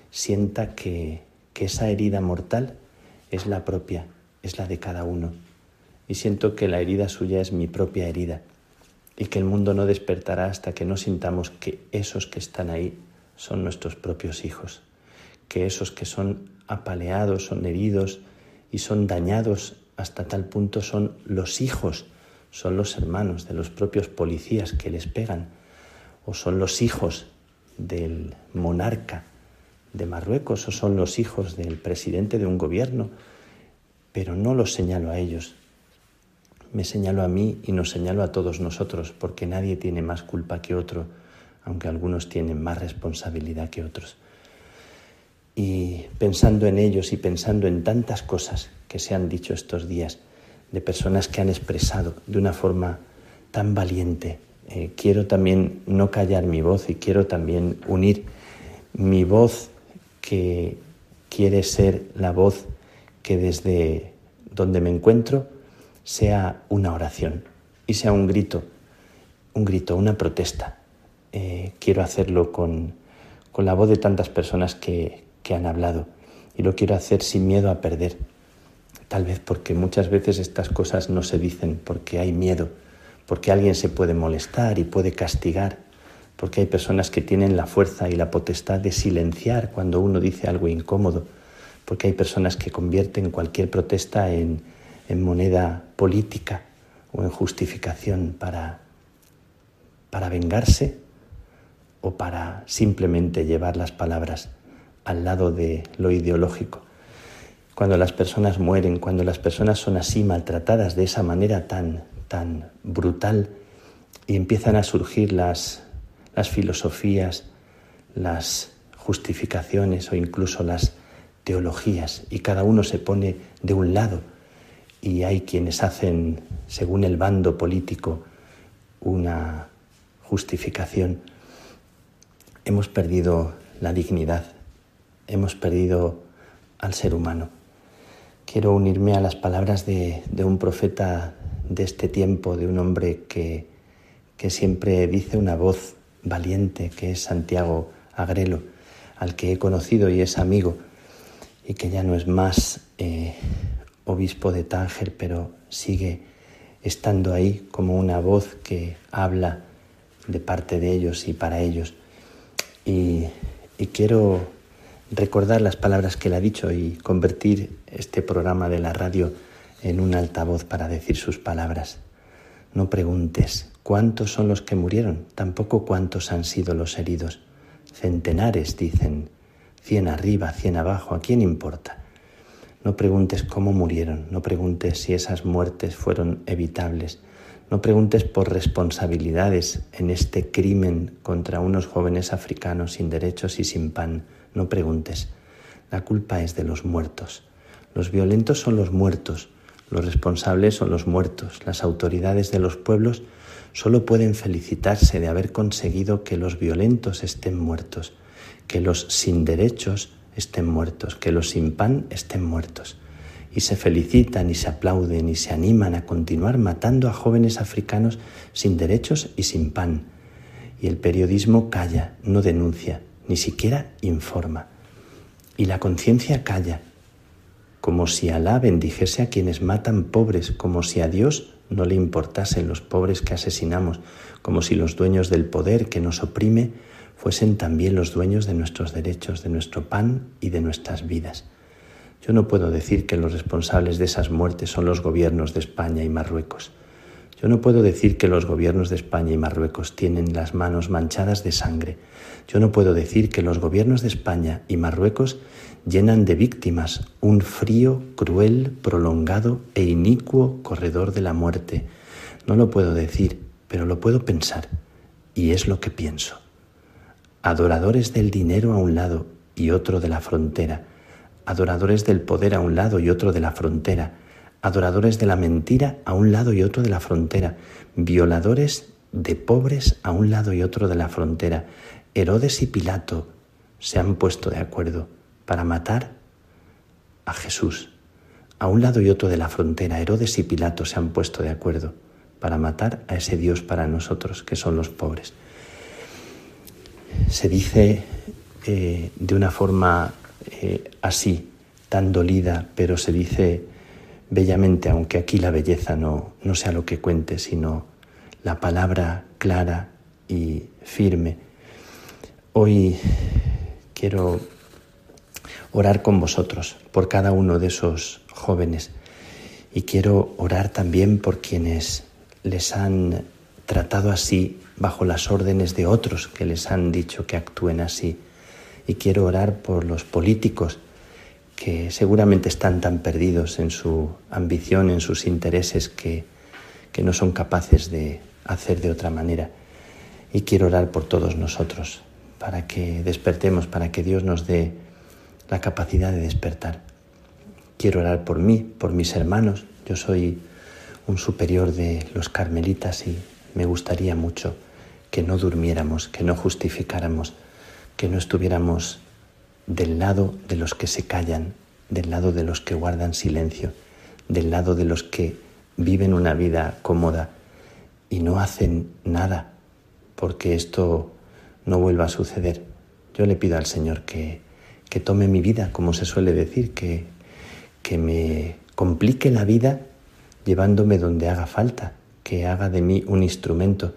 sienta que, que esa herida mortal es la propia, es la de cada uno. Y siento que la herida suya es mi propia herida y que el mundo no despertará hasta que no sintamos que esos que están ahí son nuestros propios hijos, que esos que son apaleados, son heridos y son dañados hasta tal punto son los hijos, son los hermanos de los propios policías que les pegan, o son los hijos del monarca de Marruecos, o son los hijos del presidente de un gobierno, pero no los señalo a ellos, me señalo a mí y nos señalo a todos nosotros, porque nadie tiene más culpa que otro, aunque algunos tienen más responsabilidad que otros. y pensando en ellos y pensando en tantas cosas que se han dicho estos días de personas que han expresado de una forma tan valiente, eh, quiero también no callar mi voz y quiero también unir mi voz que quiere ser la voz que desde donde me encuentro sea una oración y sea un grito, un grito, una protesta. Eh, quiero hacerlo con, con la voz de tantas personas que, que han hablado y lo quiero hacer sin miedo a perder. Tal vez porque muchas veces estas cosas no se dicen porque hay miedo, porque alguien se puede molestar y puede castigar, porque hay personas que tienen la fuerza y la potestad de silenciar cuando uno dice algo incómodo, porque hay personas que convierten cualquier protesta en, en moneda política o en justificación para, para vengarse o para simplemente llevar las palabras al lado de lo ideológico. Cuando las personas mueren, cuando las personas son así maltratadas de esa manera tan, tan brutal y empiezan a surgir las, las filosofías, las justificaciones o incluso las teologías y cada uno se pone de un lado y hay quienes hacen, según el bando político, una justificación, hemos perdido la dignidad hemos perdido al ser humano. Quiero unirme a las palabras de, un profeta de este tiempo, de un hombre que, que siempre dice una voz valiente, que es Santiago Agrelo, al que he conocido y es amigo, y que ya no es más eh, obispo de Tánger, pero sigue estando ahí como una voz que habla de parte de ellos y para ellos. Y, quiero recordar las palabras que él ha dicho y convertir este programa de la radio en un altavoz para decir sus palabras. No preguntes cuántos son los que murieron, tampoco cuántos han sido los heridos. Centenares, dicen, cien arriba, cien abajo, ¿a quién importa? No preguntes cómo murieron, no preguntes si esas muertes fueron evitables, no preguntes por responsabilidades en este crimen contra unos jóvenes africanos sin derechos y sin pan. No preguntes. La culpa es de los muertos. Los violentos son los muertos. Los responsables son los muertos. Las autoridades de los pueblos solo pueden felicitarse de haber conseguido que los violentos estén muertos, que los sin derechos estén muertos, que los sin pan estén muertos. Y se felicitan y se aplauden y se animan a continuar matando a jóvenes africanos sin derechos y sin pan. Y el periodismo calla, no denuncia, ni siquiera informa. Y la conciencia calla, como si Alá bendijese a quienes matan pobres, como si a Dios no le importasen los pobres que asesinamos, como si los dueños del poder que nos oprime fuesen también los dueños de nuestros derechos, de nuestro pan y de nuestras vidas. Yo no puedo decir que los responsables de esas muertes son los gobiernos de España y Marruecos. Yo no puedo decir que los gobiernos de España y Marruecos tienen las manos manchadas de sangre. Yo no puedo decir que los gobiernos de España y Marruecos llenan de víctimas un frío, cruel, prolongado e inicuo corredor de la muerte. No lo puedo decir, pero lo puedo pensar. Y es lo que pienso. Adoradores del dinero a un lado y otro de la frontera. Adoradores del poder a un lado y otro de la frontera adoradores de la mentira a un lado y otro de la frontera, violadores de pobres a un lado y otro de la frontera. Herodes y Pilato se han puesto de acuerdo para matar a Jesús. A un lado y otro de la frontera, Herodes y Pilato se han puesto de acuerdo para matar a ese Dios para nosotros, que son los pobres. Se dice eh, de una forma eh, así, tan dolida, pero se dice bellamente, aunque aquí la belleza no, no sea lo que cuente, sino la palabra clara y firme. Hoy quiero orar con vosotros por cada uno de esos jóvenes y quiero orar también por quienes les han tratado así bajo las órdenes de otros que les han dicho que actúen así. Y quiero orar por los políticos que seguramente están tan perdidos en su ambición, en sus intereses, que, que no son capaces de hacer de otra manera. Y quiero orar por todos nosotros, para que despertemos, para que Dios nos dé la capacidad de despertar. Quiero orar por mí, por mis hermanos. Yo soy un superior de los carmelitas y me gustaría mucho que no durmiéramos, que no justificáramos, que no estuviéramos del lado de los que se callan, del lado de los que guardan silencio, del lado de los que viven una vida cómoda y no hacen nada porque esto no vuelva a suceder. Yo le pido al Señor que, que tome mi vida, como se suele decir, que, que me complique la vida llevándome donde haga falta, que haga de mí un instrumento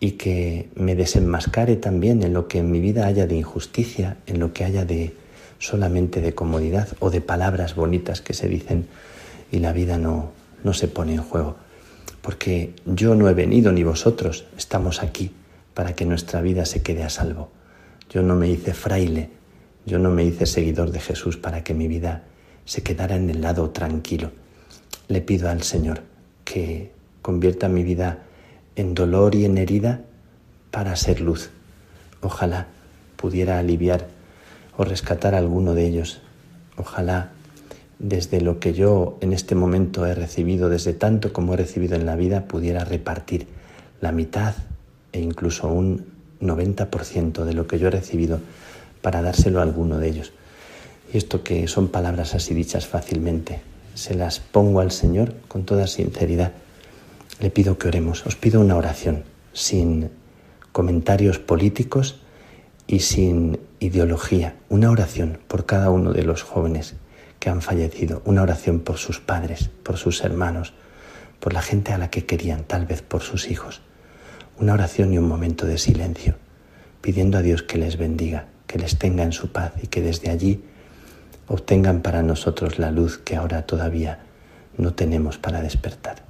y que me desenmascare también en lo que en mi vida haya de injusticia, en lo que haya de solamente de comodidad o de palabras bonitas que se dicen y la vida no, no se pone en juego. Porque yo no he venido ni vosotros, estamos aquí para que nuestra vida se quede a salvo. Yo no me hice fraile, yo no me hice seguidor de Jesús para que mi vida se quedara en el lado tranquilo. Le pido al Señor que convierta mi vida en dolor y en herida para ser luz. Ojalá pudiera aliviar o rescatar alguno de ellos. Ojalá desde lo que yo en este momento he recibido, desde tanto como he recibido en la vida, pudiera repartir la mitad e incluso un 90% de lo que yo he recibido para dárselo a alguno de ellos. Y esto que son palabras así dichas fácilmente, se las pongo al Señor con toda sinceridad le pido que oremos. Os pido una oración sin comentarios políticos y sin ideología. Una oración por cada uno de los jóvenes que han fallecido. Una oración por sus padres, por sus hermanos, por la gente a la que querían, tal vez por sus hijos. Una oración y un momento de silencio, pidiendo a Dios que les bendiga, que les tenga en su paz y que desde allí obtengan para nosotros la luz que ahora todavía no tenemos para despertar.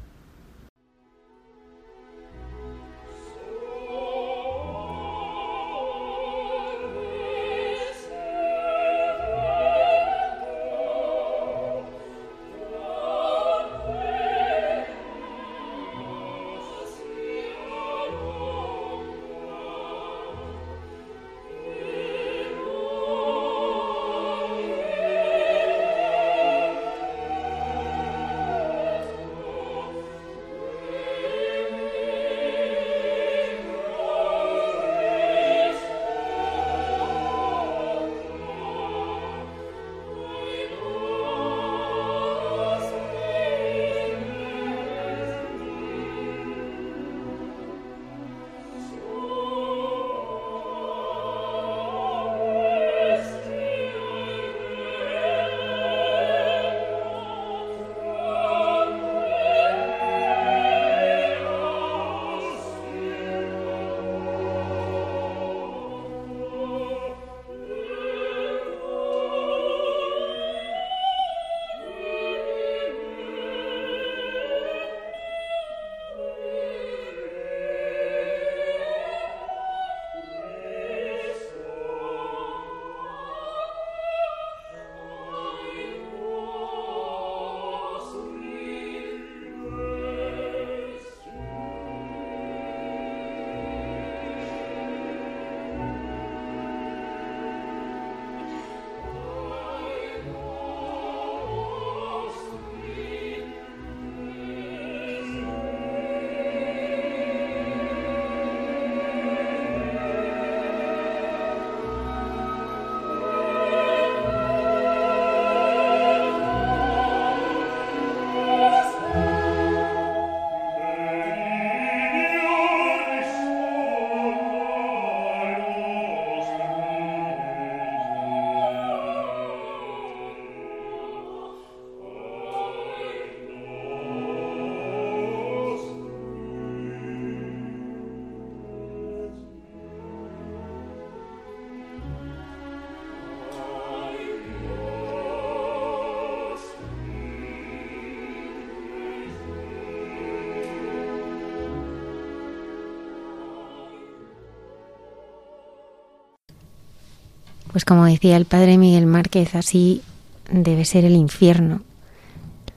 Pues como decía el padre Miguel Márquez, así debe ser el infierno.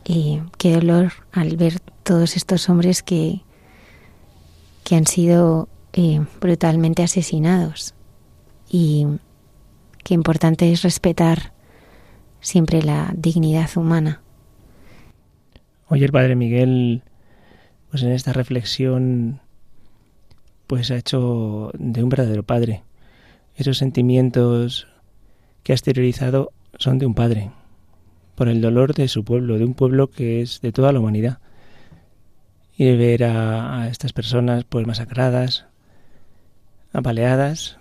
Y qué dolor al ver todos estos hombres que, que han sido eh, brutalmente asesinados. Y qué importante es respetar siempre la dignidad humana. Hoy el Padre Miguel, pues en esta reflexión, pues ha hecho de un verdadero padre. Esos sentimientos que ha exteriorizado son de un padre, por el dolor de su pueblo, de un pueblo que es de toda la humanidad. Y de ver a, estas personas pues masacradas, apaleadas,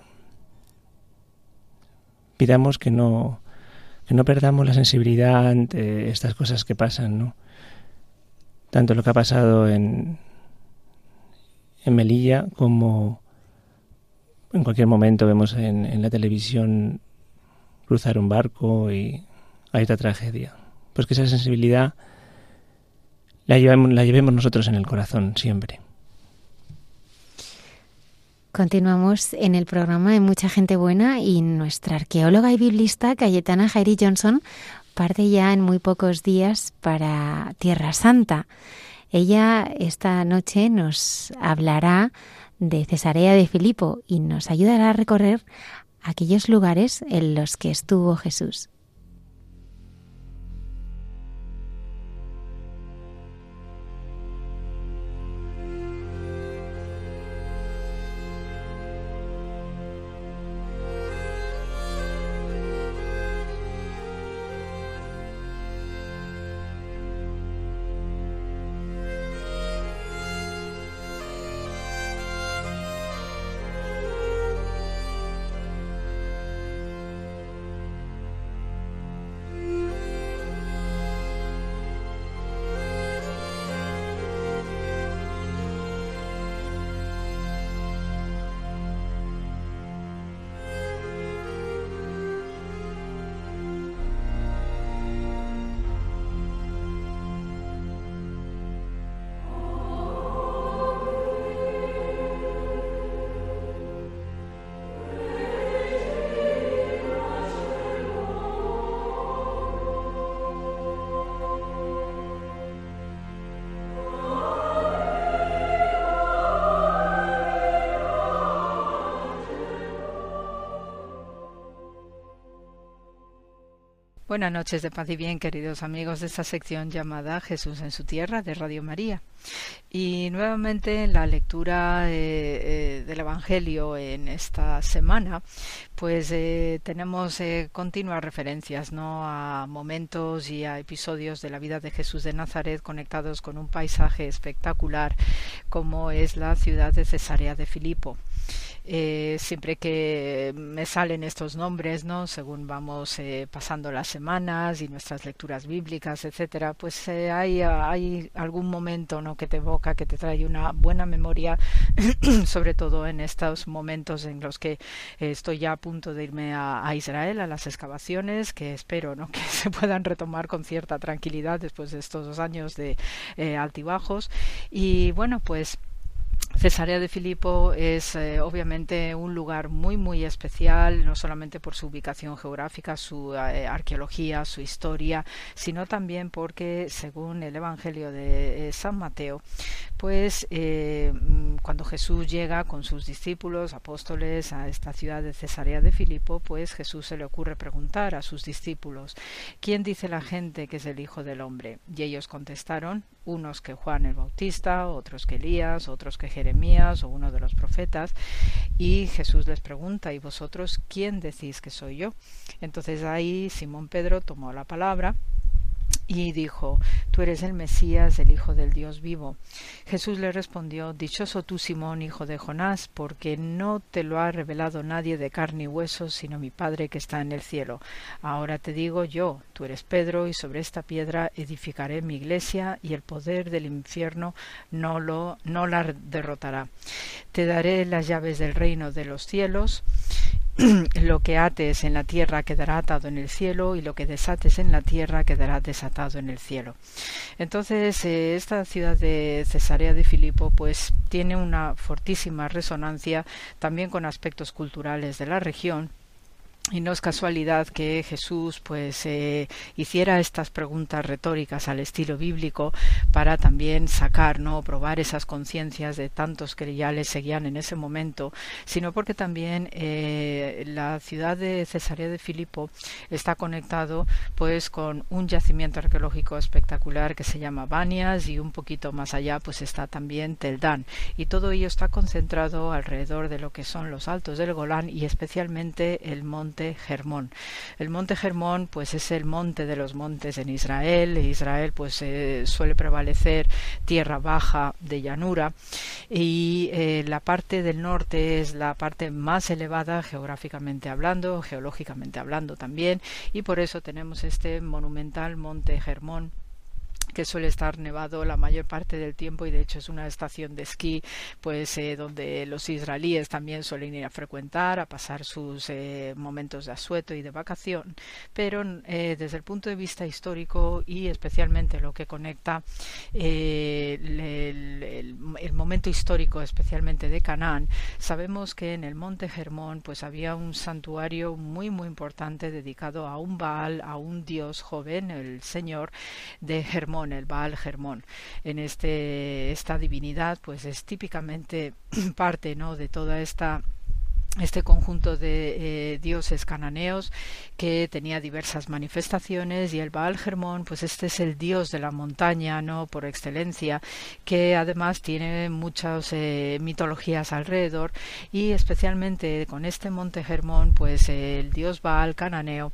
pidamos que no, que no perdamos la sensibilidad ante estas cosas que pasan, ¿no? Tanto lo que ha pasado en, en Melilla como en cualquier momento vemos en, en la televisión cruzar un barco y hay otra tragedia. Pues que esa sensibilidad la llevemos, la llevemos nosotros en el corazón siempre. Continuamos en el programa de Mucha Gente Buena y nuestra arqueóloga y biblista Cayetana Jairi Johnson parte ya en muy pocos días para Tierra Santa. Ella esta noche nos hablará de Cesarea de Filipo y nos ayudará a recorrer aquellos lugares en los que estuvo Jesús. Buenas noches de paz y bien, queridos amigos de esta sección llamada Jesús en su tierra de Radio María. Y nuevamente en la lectura eh, eh, del Evangelio en esta semana, pues eh, tenemos continuas referencias ¿no? a momentos y a episodios de la vida de Jesús de Nazaret conectados con un paisaje espectacular como es la ciudad de Cesarea de Filipo. Eh, siempre que me salen estos nombres, ¿no? Según vamos eh, pasando las semanas y nuestras lecturas bíblicas, etcétera, pues eh, hay, algún momento, ¿no? Que te evoca, que te trae una buena memoria, sobre todo en estos momentos en los que estoy ya a punto de irme a, a, Israel, a las excavaciones, que espero, ¿no? Que se puedan retomar con cierta tranquilidad después de estos dos años de altibajos. Y bueno, pues Cesarea de Filipo es eh, obviamente un lugar muy muy especial, no solamente por su ubicación geográfica, su eh, arqueología, su historia, sino también porque, según el Evangelio de eh, San Mateo, pues mm, cuando Jesús llega con sus discípulos, apóstoles, a esta ciudad de Cesarea de Filipo, pues Jesús se le ocurre preguntar a sus discípulos, ¿quién dice la gente que es el Hijo del Hombre? Y ellos contestaron, unos que Juan el Bautista, otros que Elías, otros que Jeremías o uno de los profetas. Y Jesús les pregunta, ¿y vosotros quién decís que soy yo? Entonces ahí Simón Pedro tomó la palabra y dijo, Tú eres el Mesías, el Hijo del Dios vivo. Jesús le respondió, Dichoso tú, Simón, hijo de Jonás, porque no te lo ha revelado nadie de carne y huesos, sino mi Padre que está en el cielo. Ahora te digo yo, tú eres Pedro, y sobre esta piedra edificaré mi iglesia, y el poder del infierno no, lo, no la derrotará. Te daré las llaves del reino de los cielos, lo que ates en la tierra quedará atado en el cielo y lo que desates en la tierra quedará desatado en el cielo. Entonces, eh, esta ciudad de Cesarea de Filipo pues tiene una fortísima resonancia también con aspectos culturales de la región y no es casualidad que Jesús pues eh, hiciera estas preguntas retóricas al estilo bíblico para también sacar, no probar esas conciencias de tantos que ya le seguían en ese momento, sino porque también eh, la ciudad de Cesarea de Filipo está conectado pues con un yacimiento arqueológico espectacular que se llama Banias y un poquito más allá pues está también Teldán. Y todo ello está concentrado alrededor de lo que son los altos del Golán y especialmente el monte Germón. El monte Germón pues es el monte de los montes en Israel. Israel pues eh, suele prevalecer tierra baja de llanura y eh, la parte del norte es la parte más elevada geográficamente hablando, geológicamente hablando también y por eso tenemos este monumental monte Germón que suele estar nevado la mayor parte del tiempo y de hecho es una estación de esquí pues eh, donde los israelíes también suelen ir a frecuentar a pasar sus eh, momentos de asueto y de vacación. Pero eh, desde el punto de vista histórico y especialmente lo que conecta el, el, momento histórico especialmente de Canaán sabemos que en el monte Germón pues había un santuario muy muy importante dedicado a un Baal a un dios joven el señor de Germón el Baal Germón. En este, esta divinidad, pues es típicamente parte ¿no? de toda esta este conjunto de eh, dioses cananeos que tenía diversas manifestaciones y el Baal Germón pues este es el dios de la montaña no por excelencia que además tiene muchas eh, mitologías alrededor y especialmente con este monte Germón pues el dios Baal cananeo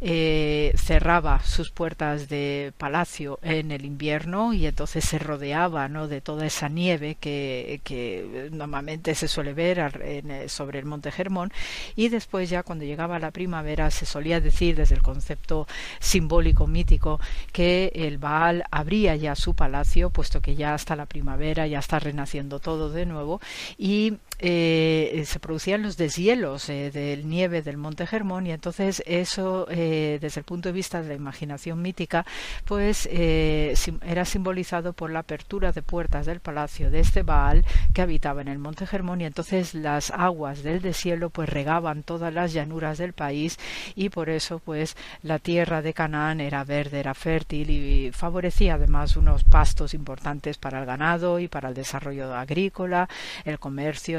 eh, cerraba sus puertas de palacio en el invierno y entonces se rodeaba no de toda esa nieve que, que normalmente se suele ver sobre el monte de Germón y después ya cuando llegaba la primavera se solía decir desde el concepto simbólico mítico que el Baal abría ya su palacio puesto que ya hasta la primavera ya está renaciendo todo de nuevo y eh, se producían los deshielos eh, del nieve del Monte Germón y entonces eso eh, desde el punto de vista de la imaginación mítica pues era simbolizado por la apertura de puertas del palacio de este Baal que habitaba en el Monte Germón y entonces las aguas del deshielo pues regaban todas las llanuras del país y por eso pues la tierra de Canaán era verde, era fértil y favorecía además unos pastos importantes para el ganado y para el desarrollo agrícola, el comercio,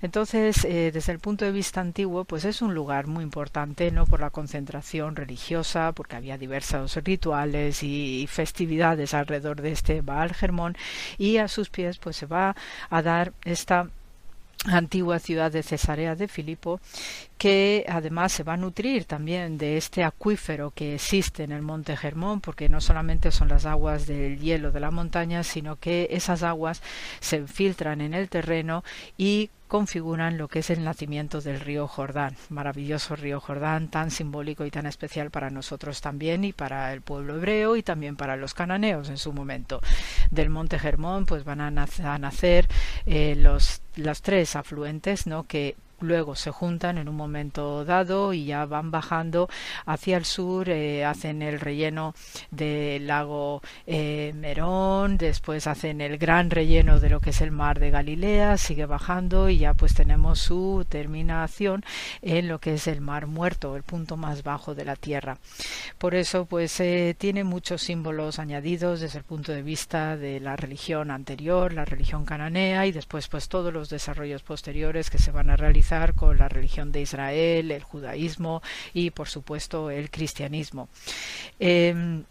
Entonces, eh, desde el punto de vista antiguo, pues es un lugar muy importante, no por la concentración religiosa, porque había diversos rituales y festividades alrededor de este Baal Germón, y a sus pies, pues se va a dar esta antigua ciudad de Cesarea de Filipo, que además se va a nutrir también de este acuífero que existe en el monte Germón, porque no solamente son las aguas del hielo de la montaña, sino que esas aguas se filtran en el terreno y configuran lo que es el nacimiento del río Jordán, maravilloso río Jordán, tan simbólico y tan especial para nosotros también y para el pueblo hebreo y también para los cananeos en su momento. Del monte Germón pues van a, nacer eh, los, los tres afluentes ¿no? que luego se juntan en un momento dado y ya van bajando hacia el sur, eh, hacen el relleno del lago eh, Merón, después hacen el gran relleno de lo que es el mar de Galilea, sigue bajando y ya pues tenemos su terminación en lo que es el mar muerto, el punto más bajo de la tierra. Por eso pues eh, tiene muchos símbolos añadidos desde el punto de vista de la religión anterior, la religión cananea y después pues todos los desarrollos posteriores que se van a realizar con la religión de Israel, el judaísmo y por supuesto el cristianismo. Em,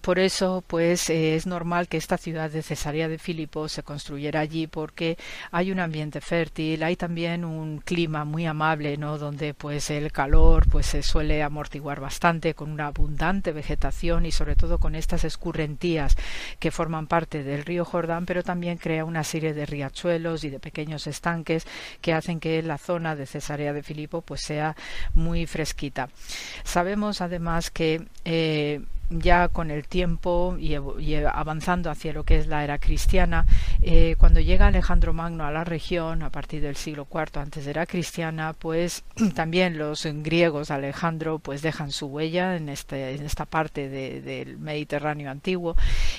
por eso, pues eh, es normal que esta ciudad de Cesarea de Filipo se construyera allí porque hay un ambiente fértil, hay también un clima muy amable, ¿no? Donde pues el calor pues se suele amortiguar bastante con una abundante vegetación y sobre todo con estas escurrentías que forman parte del río Jordán, pero también crea una serie de riachuelos y de pequeños estanques que hacen que la zona de Cesarea de Filipo pues sea muy fresquita. Sabemos además que eh, ya con el tiempo y, avanzando hacia lo que es la era cristiana, eh, cuando llega Alejandro Magno a la región a partir del siglo IV antes de era cristiana, pues también los griegos Alejandro pues dejan su huella en, este, en esta parte del Mediterráneo antiguo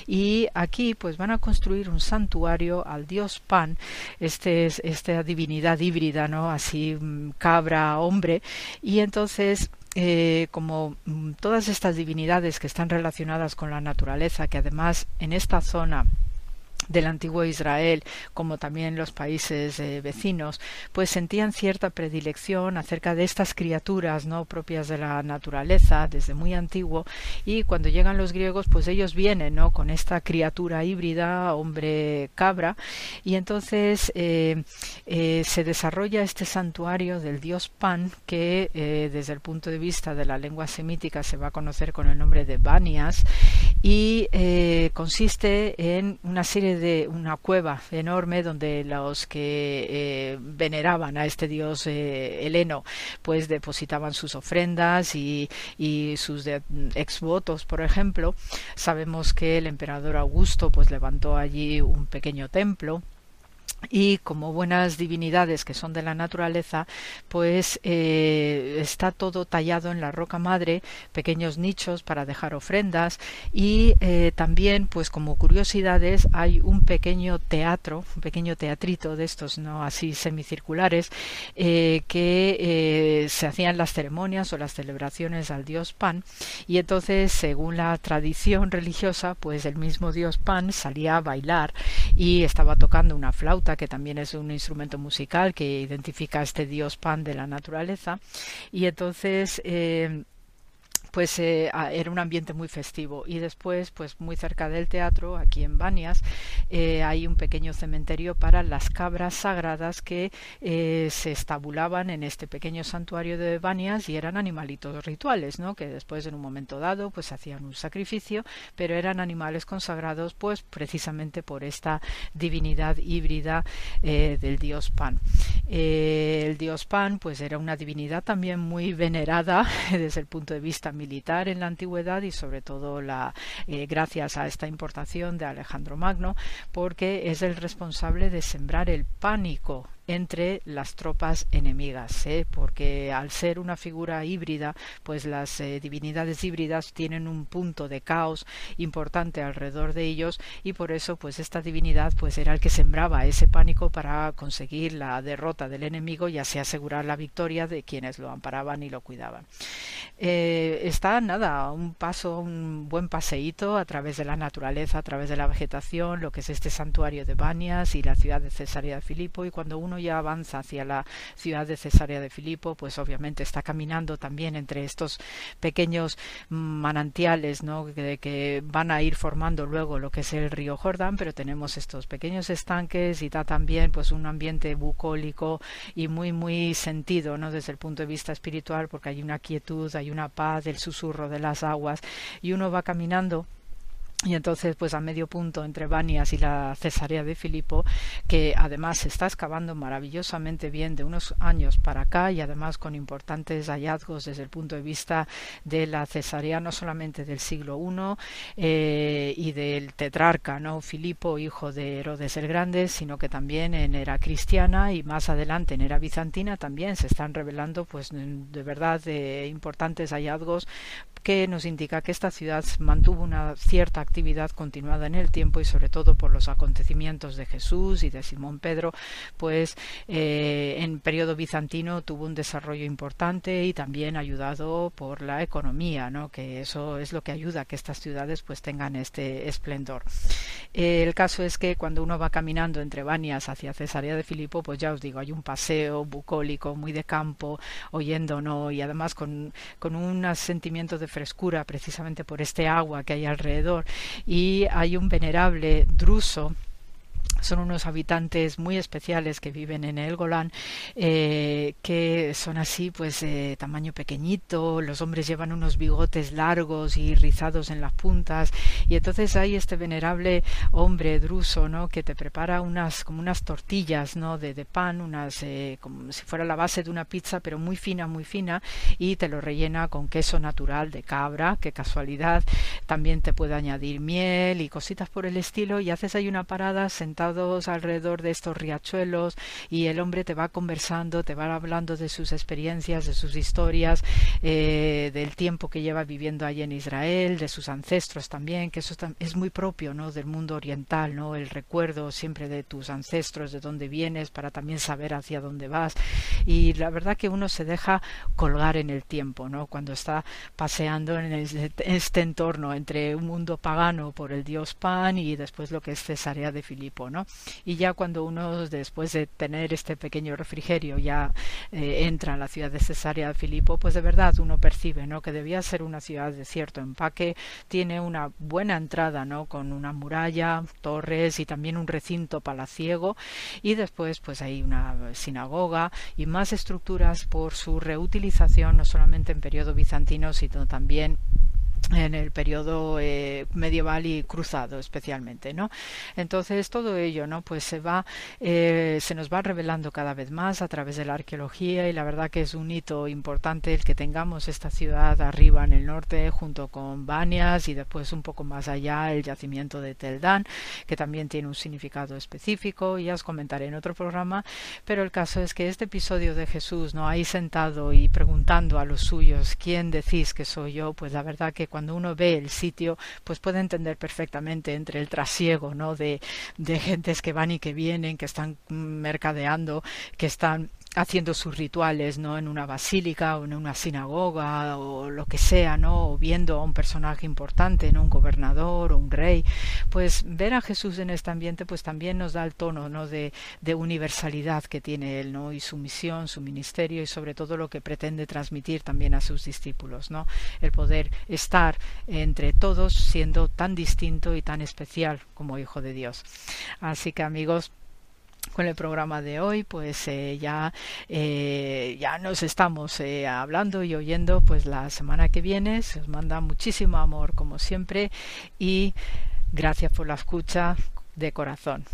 y aquí pues van a construir un santuario al dios Pan, este es esta divinidad híbrida, ¿no? Así mm, cabra, hombre y entonces eh, como mm, todas estas divinidades que están relacionadas con la naturaleza, que además en esta zona del antiguo Israel, como también los países eh, vecinos, pues sentían cierta predilección acerca de estas criaturas no propias de la naturaleza desde muy antiguo y cuando llegan los griegos, pues ellos vienen no con esta criatura híbrida, hombre cabra, y entonces eh, eh, se desarrolla este santuario del dios Pan que desde el punto de vista de la lengua semítica se va a conocer con el nombre de Banias y consiste en una serie de una cueva enorme donde los que eh, veneraban a este dios eh, heleno pues depositaban sus ofrendas y, y sus ex votos por ejemplo. Sabemos que el emperador Augusto pues levantó allí un pequeño templo y como buenas divinidades que son de la naturaleza, pues eh, está todo tallado en la roca madre, pequeños nichos para dejar ofrendas y eh, también, pues como curiosidades, hay un pequeño teatro, un pequeño teatrito de estos, no así semicirculares, eh, que se hacían las ceremonias o las celebraciones al dios Pan y entonces, según la tradición religiosa, pues el mismo dios Pan salía a bailar y estaba tocando una flauta que también es un instrumento musical que identifica a este dios pan de la naturaleza. Y entonces eh, pues eh, era un ambiente muy festivo. Y después pues muy cerca del teatro aquí en Banias eh, hay un pequeño cementerio para las cabras sagradas que eh, se estabulaban en este pequeño santuario de Banias y eran animalitos rituales no que después en un momento dado pues hacían un sacrificio pero eran animales consagrados pues precisamente por esta divinidad híbrida del dios Pan. El dios Pan pues era una divinidad también muy venerada desde el punto de vista militar en la antigüedad y sobre todo la, eh, gracias a esta importación de Alejandro Magno, porque es el responsable de sembrar el pánico entre las tropas enemigas, ¿eh? porque al ser una figura híbrida, pues las eh, divinidades híbridas tienen un punto de caos importante alrededor de ellos y por eso pues esta divinidad pues era el que sembraba ese pánico para conseguir la derrota del enemigo y así asegurar la victoria de quienes lo amparaban y lo cuidaban. Eh, está nada, un paso, un buen paseíto a través de la naturaleza, a través de la vegetación, lo que es este santuario de Banias y la ciudad de Cesarea de Filipo y cuando uno ya avanza hacia la ciudad de Cesarea de Filipo, pues obviamente está caminando también entre estos pequeños manantiales, ¿no? Que, que van a ir formando luego lo que es el río Jordán, pero tenemos estos pequeños estanques y da también pues un ambiente bucólico y muy muy sentido, ¿no? Desde el punto de vista espiritual, porque hay una quietud, hay una paz, el susurro de las aguas y uno va caminando y entonces, pues a medio punto entre Banias y la Cesarea de Filipo, que además se está excavando maravillosamente bien de unos años para acá y además con importantes hallazgos desde el punto de vista de la Cesarea, no solamente del siglo I eh, y del tetrarca, ¿no? Filipo, hijo de Herodes el Grande, sino que también en era cristiana y más adelante en era bizantina también se están revelando, pues de verdad, de importantes hallazgos que nos indica que esta ciudad mantuvo una cierta actividad continuada en el tiempo y sobre todo por los acontecimientos de Jesús y de Simón Pedro, pues eh, en periodo bizantino tuvo un desarrollo importante y también ayudado por la economía, ¿no? que eso es lo que ayuda a que estas ciudades pues tengan este esplendor. el caso es que cuando uno va caminando entre Banias hacia Cesarea de Filipo, pues ya os digo, hay un paseo bucólico muy de campo, oyendo, ¿no? y además con, con un sentimiento de frescura precisamente por este agua que hay alrededor. Y hay un venerable druso son unos habitantes muy especiales que viven en el Golán, eh, que son así, pues, eh, tamaño pequeñito, los hombres llevan unos bigotes largos y rizados en las puntas, y entonces hay este venerable hombre druso, ¿no?, que te prepara unas, como unas tortillas, ¿no?, de, de pan, unas, eh, como si fuera la base de una pizza, pero muy fina, muy fina, y te lo rellena con queso natural de cabra, qué casualidad, también te puede añadir miel y cositas por el estilo, y haces ahí una parada alrededor de estos riachuelos y el hombre te va conversando, te va hablando de sus experiencias, de sus historias, eh, del tiempo que lleva viviendo allí en Israel, de sus ancestros también, que eso es muy propio ¿no? del mundo oriental, ¿no? el recuerdo siempre de tus ancestros, de dónde vienes, para también saber hacia dónde vas. Y la verdad que uno se deja colgar en el tiempo, ¿no? cuando está paseando en este entorno entre un mundo pagano por el dios Pan y después lo que es Cesarea de Filipo, ¿no? Y ya cuando uno, después de tener este pequeño refrigerio, ya eh, entra en la ciudad de Cesarea de Filipo, pues de verdad uno percibe, ¿no? Que debía ser una ciudad de cierto empaque, tiene una buena entrada, ¿no? Con una muralla, torres y también un recinto palaciego y después pues hay una sinagoga y más estructuras por su reutilización no solamente en periodo bizantino sino también en el periodo eh, medieval y cruzado especialmente no entonces todo ello no pues se va eh, se nos va revelando cada vez más a través de la arqueología y la verdad que es un hito importante el que tengamos esta ciudad arriba en el norte junto con Banias y después un poco más allá el yacimiento de Teldán que también tiene un significado específico y ya os comentaré en otro programa pero el caso es que este episodio de Jesús no ahí sentado y preguntando a los suyos quién decís que soy yo pues la verdad que cuando uno ve el sitio, pues puede entender perfectamente entre el trasiego, ¿no? De, de gentes que van y que vienen, que están mercadeando, que están haciendo sus rituales no en una basílica o en una sinagoga o lo que sea no o viendo a un personaje importante no un gobernador o un rey pues ver a Jesús en este ambiente pues también nos da el tono no de, de universalidad que tiene él no y su misión su ministerio y sobre todo lo que pretende transmitir también a sus discípulos no el poder estar entre todos siendo tan distinto y tan especial como hijo de Dios. Así que amigos con el programa de hoy pues eh, ya eh, ya nos estamos eh, hablando y oyendo pues la semana que viene. Se os manda muchísimo amor como siempre y gracias por la escucha de corazón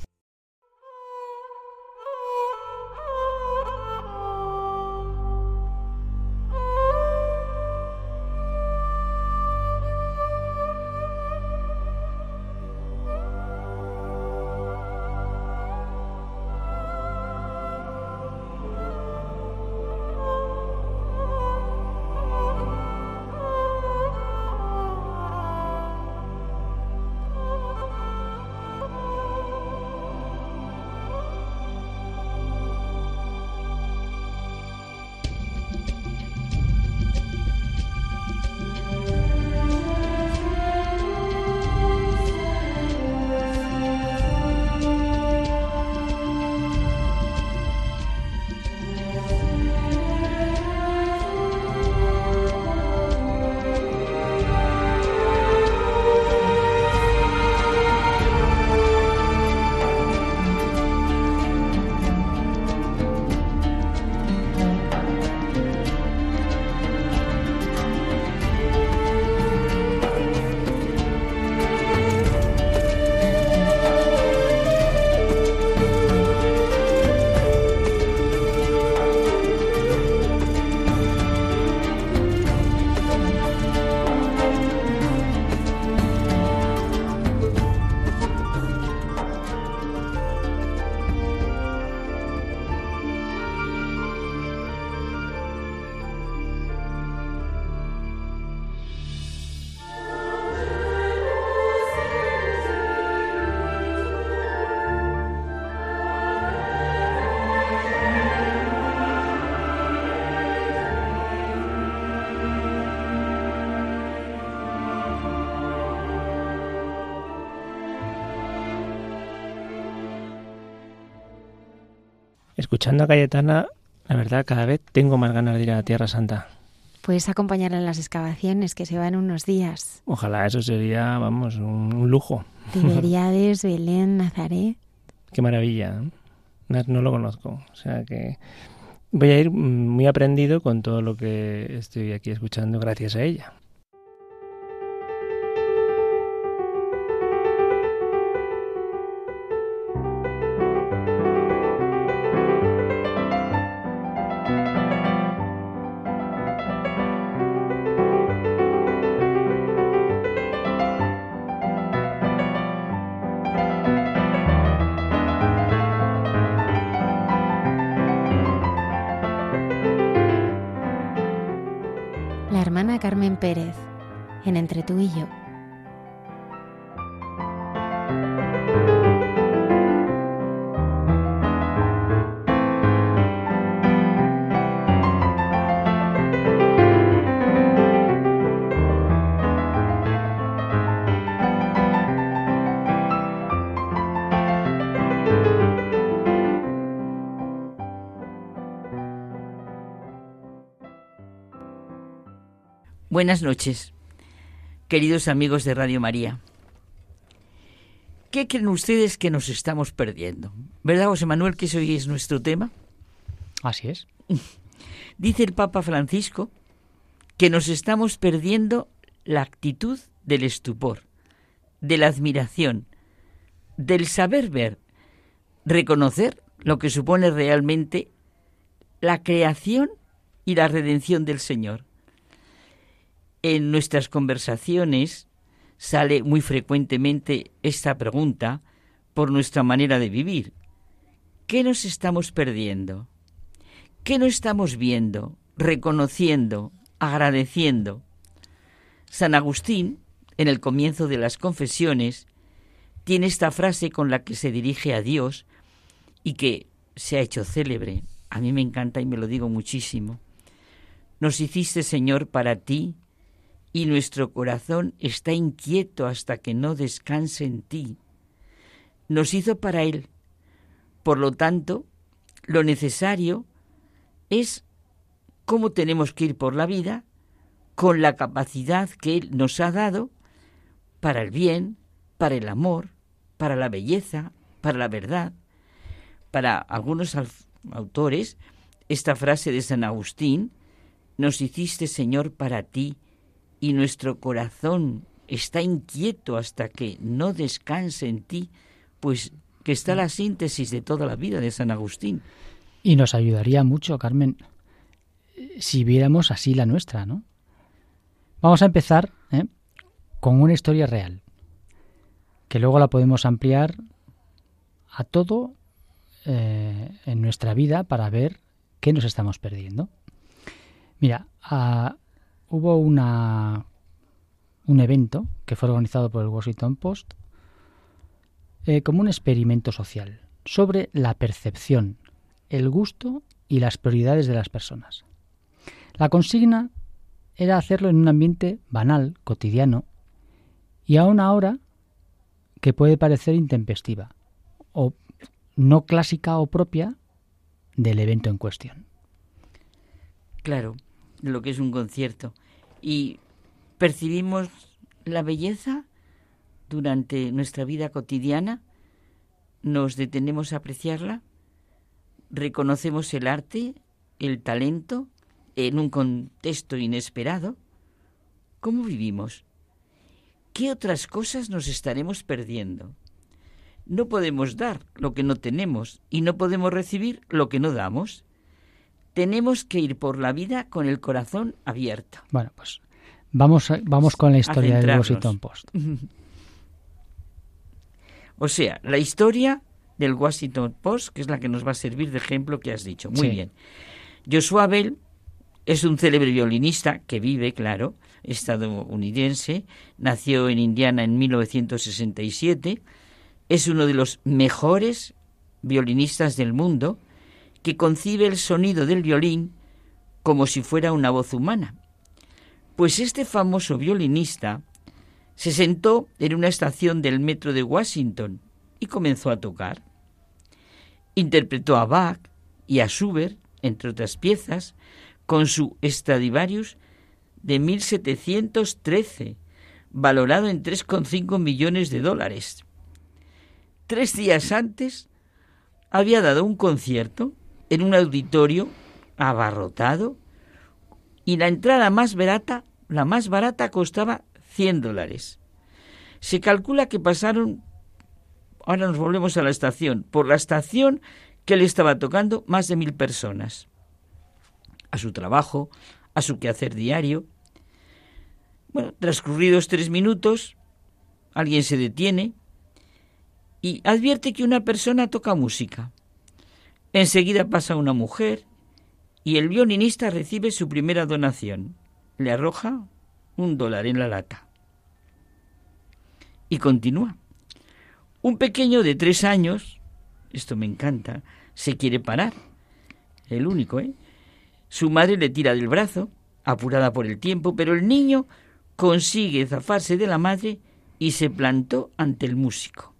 escuchando a Cayetana, la verdad, cada vez tengo más ganas de ir a la Tierra Santa. Puedes acompañarla en las excavaciones que se van unos días. Ojalá eso sería, vamos, un, lujo. Tiberiades, Belén, Nazaret. Qué maravilla. No, no lo conozco. O sea que voy a ir muy aprendido con todo lo que estoy aquí escuchando gracias a ella. Pérez, en Entre tú y yo. Buenas noches, queridos amigos de Radio María. ¿Qué creen ustedes que nos estamos perdiendo? ¿Verdad, José Manuel, que hoy es nuestro tema? Así es. Dice el Papa Francisco que nos estamos perdiendo la actitud del estupor, de la admiración, del saber ver, reconocer lo que supone realmente la creación y la redención del Señor en nuestras conversaciones sale muy frecuentemente esta pregunta por nuestra manera de vivir. ¿Qué nos estamos perdiendo? ¿Qué no estamos viendo, reconociendo, agradeciendo? San Agustín, en el comienzo de las confesiones, tiene esta frase con la que se dirige a Dios y que se ha hecho célebre. A mí me encanta y me lo digo muchísimo. Nos hiciste, Señor, para ti, y nuestro corazón está inquieto hasta que no descanse en ti. Nos hizo para Él. Por lo tanto, lo necesario es cómo tenemos que ir por la vida con la capacidad que Él nos ha dado para el bien, para el amor, para la belleza, para la verdad. Para algunos autores, esta frase de San Agustín, nos hiciste Señor para ti, y nuestro corazón está inquieto hasta que no descanse en ti, pues que está la síntesis de toda la vida de San Agustín. Y nos ayudaría mucho, Carmen, si viéramos así la nuestra, ¿no? Vamos a empezar ¿eh? con una historia real, que luego la podemos ampliar a todo eh, en nuestra vida para ver qué nos estamos perdiendo. Mira, a, hubo una, un evento que fue organizado por el Washington Post eh, como un experimento social sobre la percepción, el gusto y las prioridades de las personas. La consigna era hacerlo en un ambiente banal, cotidiano, y a una hora que puede parecer intempestiva o no clásica o propia del evento en cuestión. Claro, lo que es un concierto. Y percibimos la belleza durante nuestra vida cotidiana, nos detenemos a apreciarla, reconocemos el arte, el talento, en un contexto inesperado. ¿Cómo vivimos? ¿Qué otras cosas nos estaremos perdiendo? No podemos dar lo que no tenemos y no podemos recibir lo que no damos tenemos que ir por la vida con el corazón abierto. Bueno, pues vamos, vamos con la historia del Washington Post. o sea, la historia del Washington Post, que es la que nos va a servir de ejemplo que has dicho. Muy bien. Joshua Bell es un célebre violinista que vive, claro, estadounidense, nació en Indiana en 1967, es uno de los mejores violinistas del mundo, que concibe el sonido del violín como si fuera una voz humana. Pues este famoso violinista se sentó en una estación del metro de Washington y comenzó a tocar. Interpretó a Bach y a Schubert, entre otras piezas, con su Stradivarius de 1713, valorado en 3,5 millones de dólares. Tres días antes había dado un concierto en un auditorio abarrotado y la entrada más barata, la más barata costaba 100 dólares. Se calcula que pasaron, ahora nos volvemos a la estación, por la estación que le estaba tocando más de mil personas. A su trabajo, a su quehacer diario. Bueno, transcurridos tres minutos, alguien se detiene y advierte que una persona toca música. Enseguida pasa una mujer y el violinista recibe su primera donación. Le arroja un dólar en la lata. Y continúa. Un pequeño de tres años, esto me encanta, se quiere parar. El único, ¿eh? Su madre le tira del brazo, apurada por el tiempo, pero el niño consigue zafarse de la madre y se plantó ante el músico.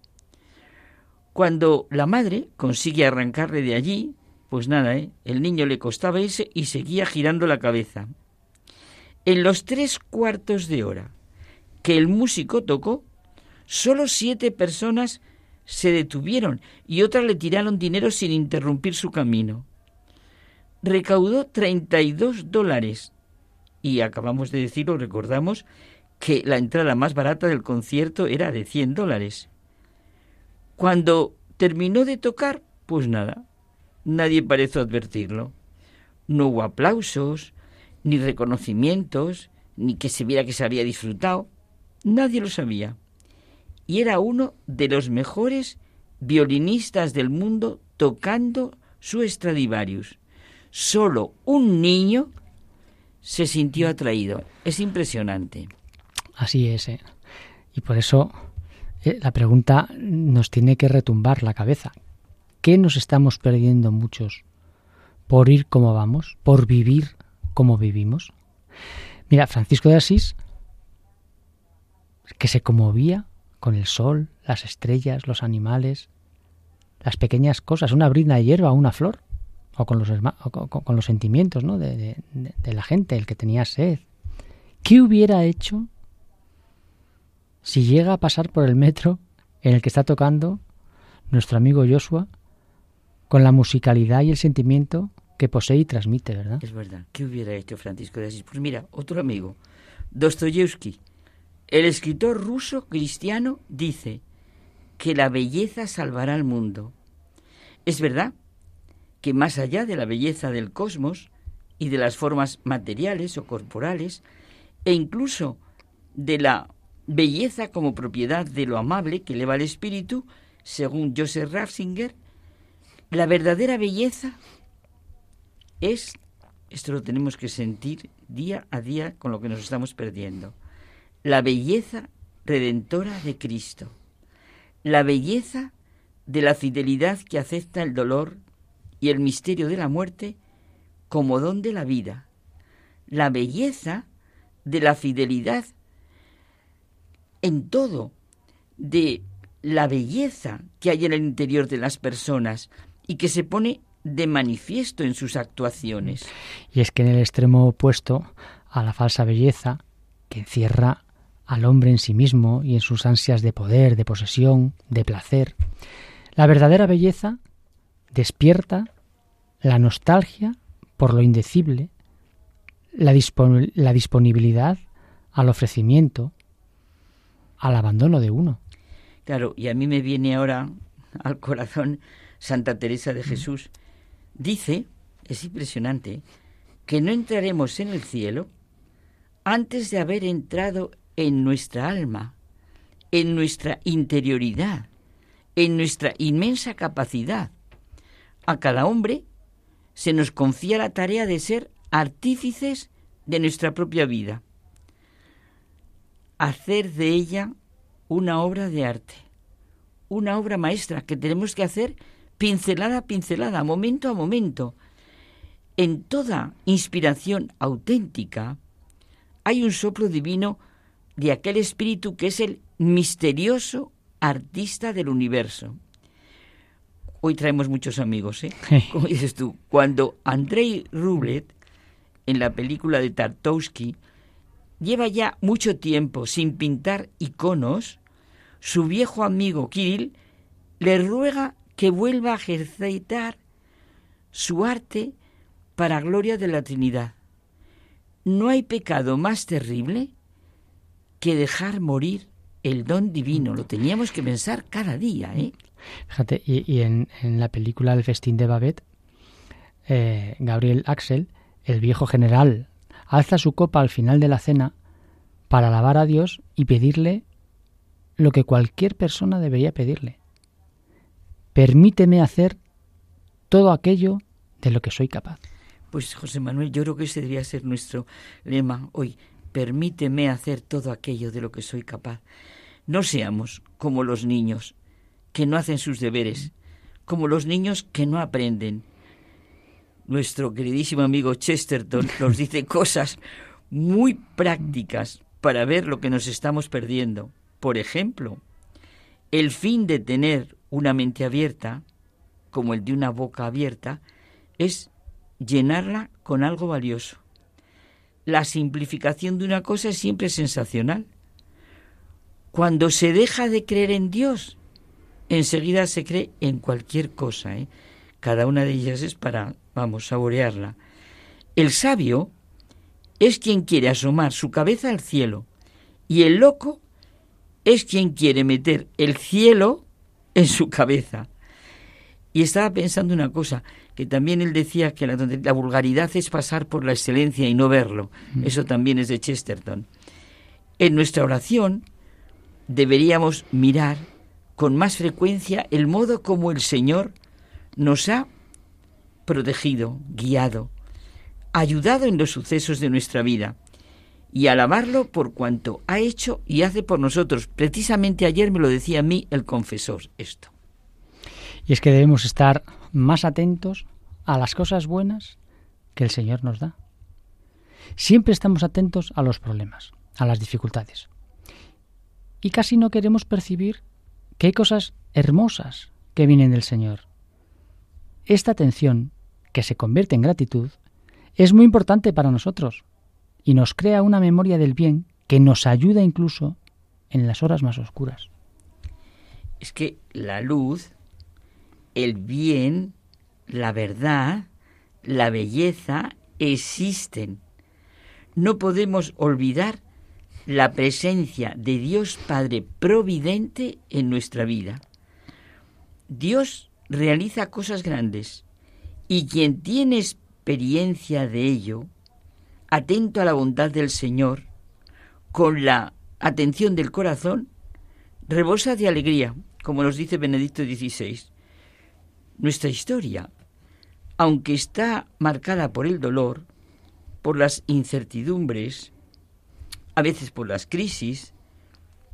Cuando la madre consigue arrancarle de allí, pues nada, ¿eh? el niño le costaba irse y seguía girando la cabeza. En los tres cuartos de hora que el músico tocó, solo siete personas se detuvieron y otras le tiraron dinero sin interrumpir su camino. Recaudó 32 dólares y acabamos de decirlo, recordamos, que la entrada más barata del concierto era de 100 dólares. Cuando terminó de tocar, pues nada, nadie parece advertirlo. No hubo aplausos, ni reconocimientos, ni que se viera que se había disfrutado. Nadie lo sabía. Y era uno de los mejores violinistas del mundo tocando su Stradivarius. Solo un niño se sintió atraído. Es impresionante. Así es. ¿eh? Y por eso eh, la pregunta nos tiene que retumbar la cabeza. ¿Qué nos estamos perdiendo muchos por ir como vamos, por vivir como vivimos? Mira, Francisco de Asís, que se conmovía con el sol, las estrellas, los animales, las pequeñas cosas, una brina de hierba, una flor, o con los, con, los sentimientos ¿no? de la gente, el que tenía sed. ¿Qué hubiera hecho si llega a pasar por el metro en el que está tocando nuestro amigo Joshua con la musicalidad y el sentimiento que posee y transmite, ¿verdad? Es verdad. ¿Qué hubiera hecho Francisco de Asís? Pues mira, otro amigo, Dostoyevsky, el escritor ruso cristiano, dice que la belleza salvará al mundo. Es verdad que más allá de la belleza del cosmos y de las formas materiales o corporales, e incluso de la belleza como propiedad de lo amable que eleva el espíritu, según Joseph Ratzinger, la verdadera belleza es, esto lo tenemos que sentir día a día con lo que nos estamos perdiendo, la belleza redentora de Cristo, la belleza de la fidelidad que acepta el dolor y el misterio de la muerte como don de la vida, la belleza de la fidelidad en todo, de la belleza que hay en el interior de las personas y que se pone de manifiesto en sus actuaciones. Y es que en el extremo opuesto a la falsa belleza, que encierra al hombre en sí mismo y en sus ansias de poder, de posesión, de placer, la verdadera belleza despierta la nostalgia por lo indecible, la, la disponibilidad al ofrecimiento, al abandono de uno. Claro, y a mí me viene ahora al corazón Santa Teresa de Jesús. Dice, es impresionante, que no entraremos en el cielo antes de haber entrado en nuestra alma, en nuestra interioridad, en nuestra inmensa capacidad. A cada hombre se nos confía la tarea de ser artífices de nuestra propia vida hacer de ella una obra de arte, una obra maestra que tenemos que hacer pincelada a pincelada, momento a momento. En toda inspiración auténtica hay un soplo divino de aquel espíritu que es el misterioso artista del universo. Hoy traemos muchos amigos, ¿eh? Como dices tú, cuando Andrei Rublet, en la película de Tartowski, lleva ya mucho tiempo sin pintar iconos, su viejo amigo Kirill le ruega que vuelva a ejercitar su arte para gloria de la Trinidad. No hay pecado más terrible que dejar morir el don divino. Lo teníamos que pensar cada día, ¿eh? Fíjate, y, en, la película El festín de Babette, eh, Gabriel Axel, el viejo general, alza su copa al final de la cena para alabar a Dios y pedirle lo que cualquier persona debería pedirle. Permíteme hacer todo aquello de lo que soy capaz. Pues José Manuel, yo creo que ese debería ser nuestro lema hoy. Permíteme hacer todo aquello de lo que soy capaz. No seamos como los niños que no hacen sus deberes, como los niños que no aprenden. Nuestro queridísimo amigo Chesterton nos dice cosas muy prácticas para ver lo que nos estamos perdiendo. Por ejemplo, el fin de tener una mente abierta, como el de una boca abierta, es llenarla con algo valioso. La simplificación de una cosa es siempre sensacional. Cuando se deja de creer en Dios, enseguida se cree en cualquier cosa. ¿eh? Cada una de ellas es para, vamos, saborearla. El sabio es quien quiere asomar su cabeza al cielo y el loco es quien quiere meter el cielo en su cabeza. Y estaba pensando una cosa, que también él decía que la, la vulgaridad es pasar por la excelencia y no verlo. Mm. Eso también es de Chesterton. En nuestra oración deberíamos mirar con más frecuencia el modo como el Señor nos ha protegido, guiado, ayudado en los sucesos de nuestra vida y alabarlo por cuanto ha hecho y hace por nosotros. Precisamente ayer me lo decía a mí el confesor esto. Y es que debemos estar más atentos a las cosas buenas que el Señor nos da. Siempre estamos atentos a los problemas, a las dificultades. Y casi no queremos percibir que hay cosas hermosas que vienen del Señor. Esta atención, que se convierte en gratitud, es muy importante para nosotros y nos crea una memoria del bien que nos ayuda incluso en las horas más oscuras. Es que la luz, el bien, la verdad, la belleza existen. No podemos olvidar la presencia de Dios Padre Providente en nuestra vida. Dios realiza cosas grandes y quien tiene experiencia de ello, atento a la bondad del Señor, con la atención del corazón, rebosa de alegría, como nos dice Benedicto XVI. Nuestra historia, aunque está marcada por el dolor, por las incertidumbres, a veces por las crisis,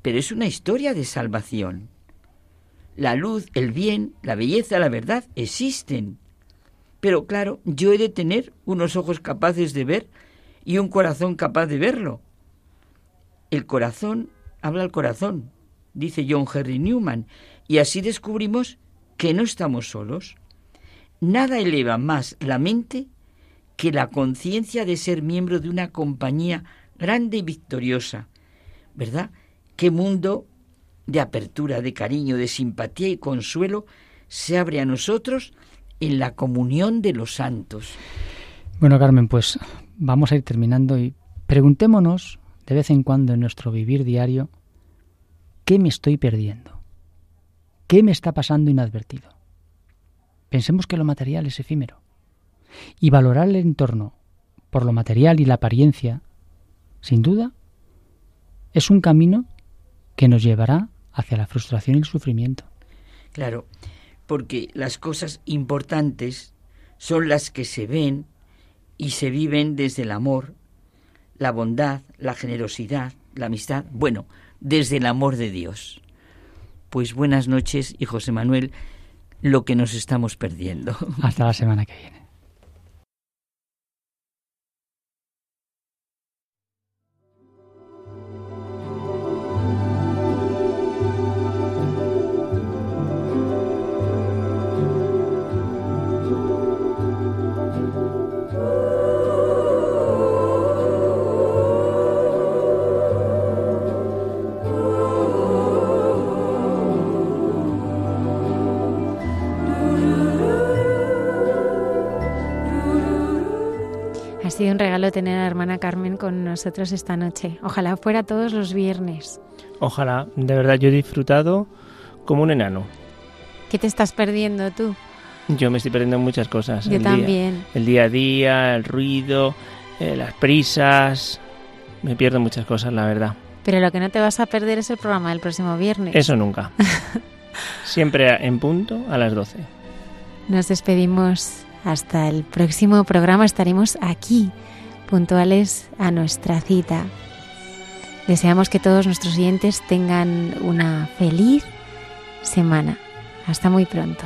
pero es una historia de salvación. La luz, el bien, la belleza, la verdad existen. Pero claro, yo he de tener unos ojos capaces de ver y un corazón capaz de verlo. El corazón habla al corazón, dice John Henry Newman, y así descubrimos que no estamos solos. Nada eleva más la mente que la conciencia de ser miembro de una compañía grande y victoriosa. ¿Verdad? ¿Qué mundo de apertura, de cariño, de simpatía y consuelo se abre a nosotros en la comunión de los santos? Bueno, Carmen, pues vamos a ir terminando y preguntémonos de vez en cuando en nuestro vivir diario, ¿qué me estoy perdiendo? ¿Qué me está pasando inadvertido? Pensemos que lo material es efímero. Y valorar el entorno por lo material y la apariencia, sin duda, es un camino que nos llevará hacia la frustración y el sufrimiento. Claro, porque las cosas importantes son las que se ven y se viven desde el amor, la bondad, la generosidad, la amistad, bueno, desde el amor de Dios. Pues buenas noches y José Manuel, lo que nos estamos perdiendo. Hasta la semana que viene. Un regalo tener a la hermana Carmen con nosotros esta noche. Ojalá fuera todos los viernes. Ojalá, de verdad yo he disfrutado como un enano. ¿Qué te estás perdiendo tú? Yo me estoy perdiendo muchas cosas. Yo el también. Día, el día a día, el ruido, eh, las prisas. Me pierdo muchas cosas, la verdad. Pero lo que no te vas a perder es el programa del próximo viernes. Eso nunca. Siempre en punto a las 12. Nos despedimos hasta el próximo programa. Estaremos aquí, puntuales a nuestra cita. Deseamos que todos nuestros oyentes tengan una feliz semana. Hasta muy pronto.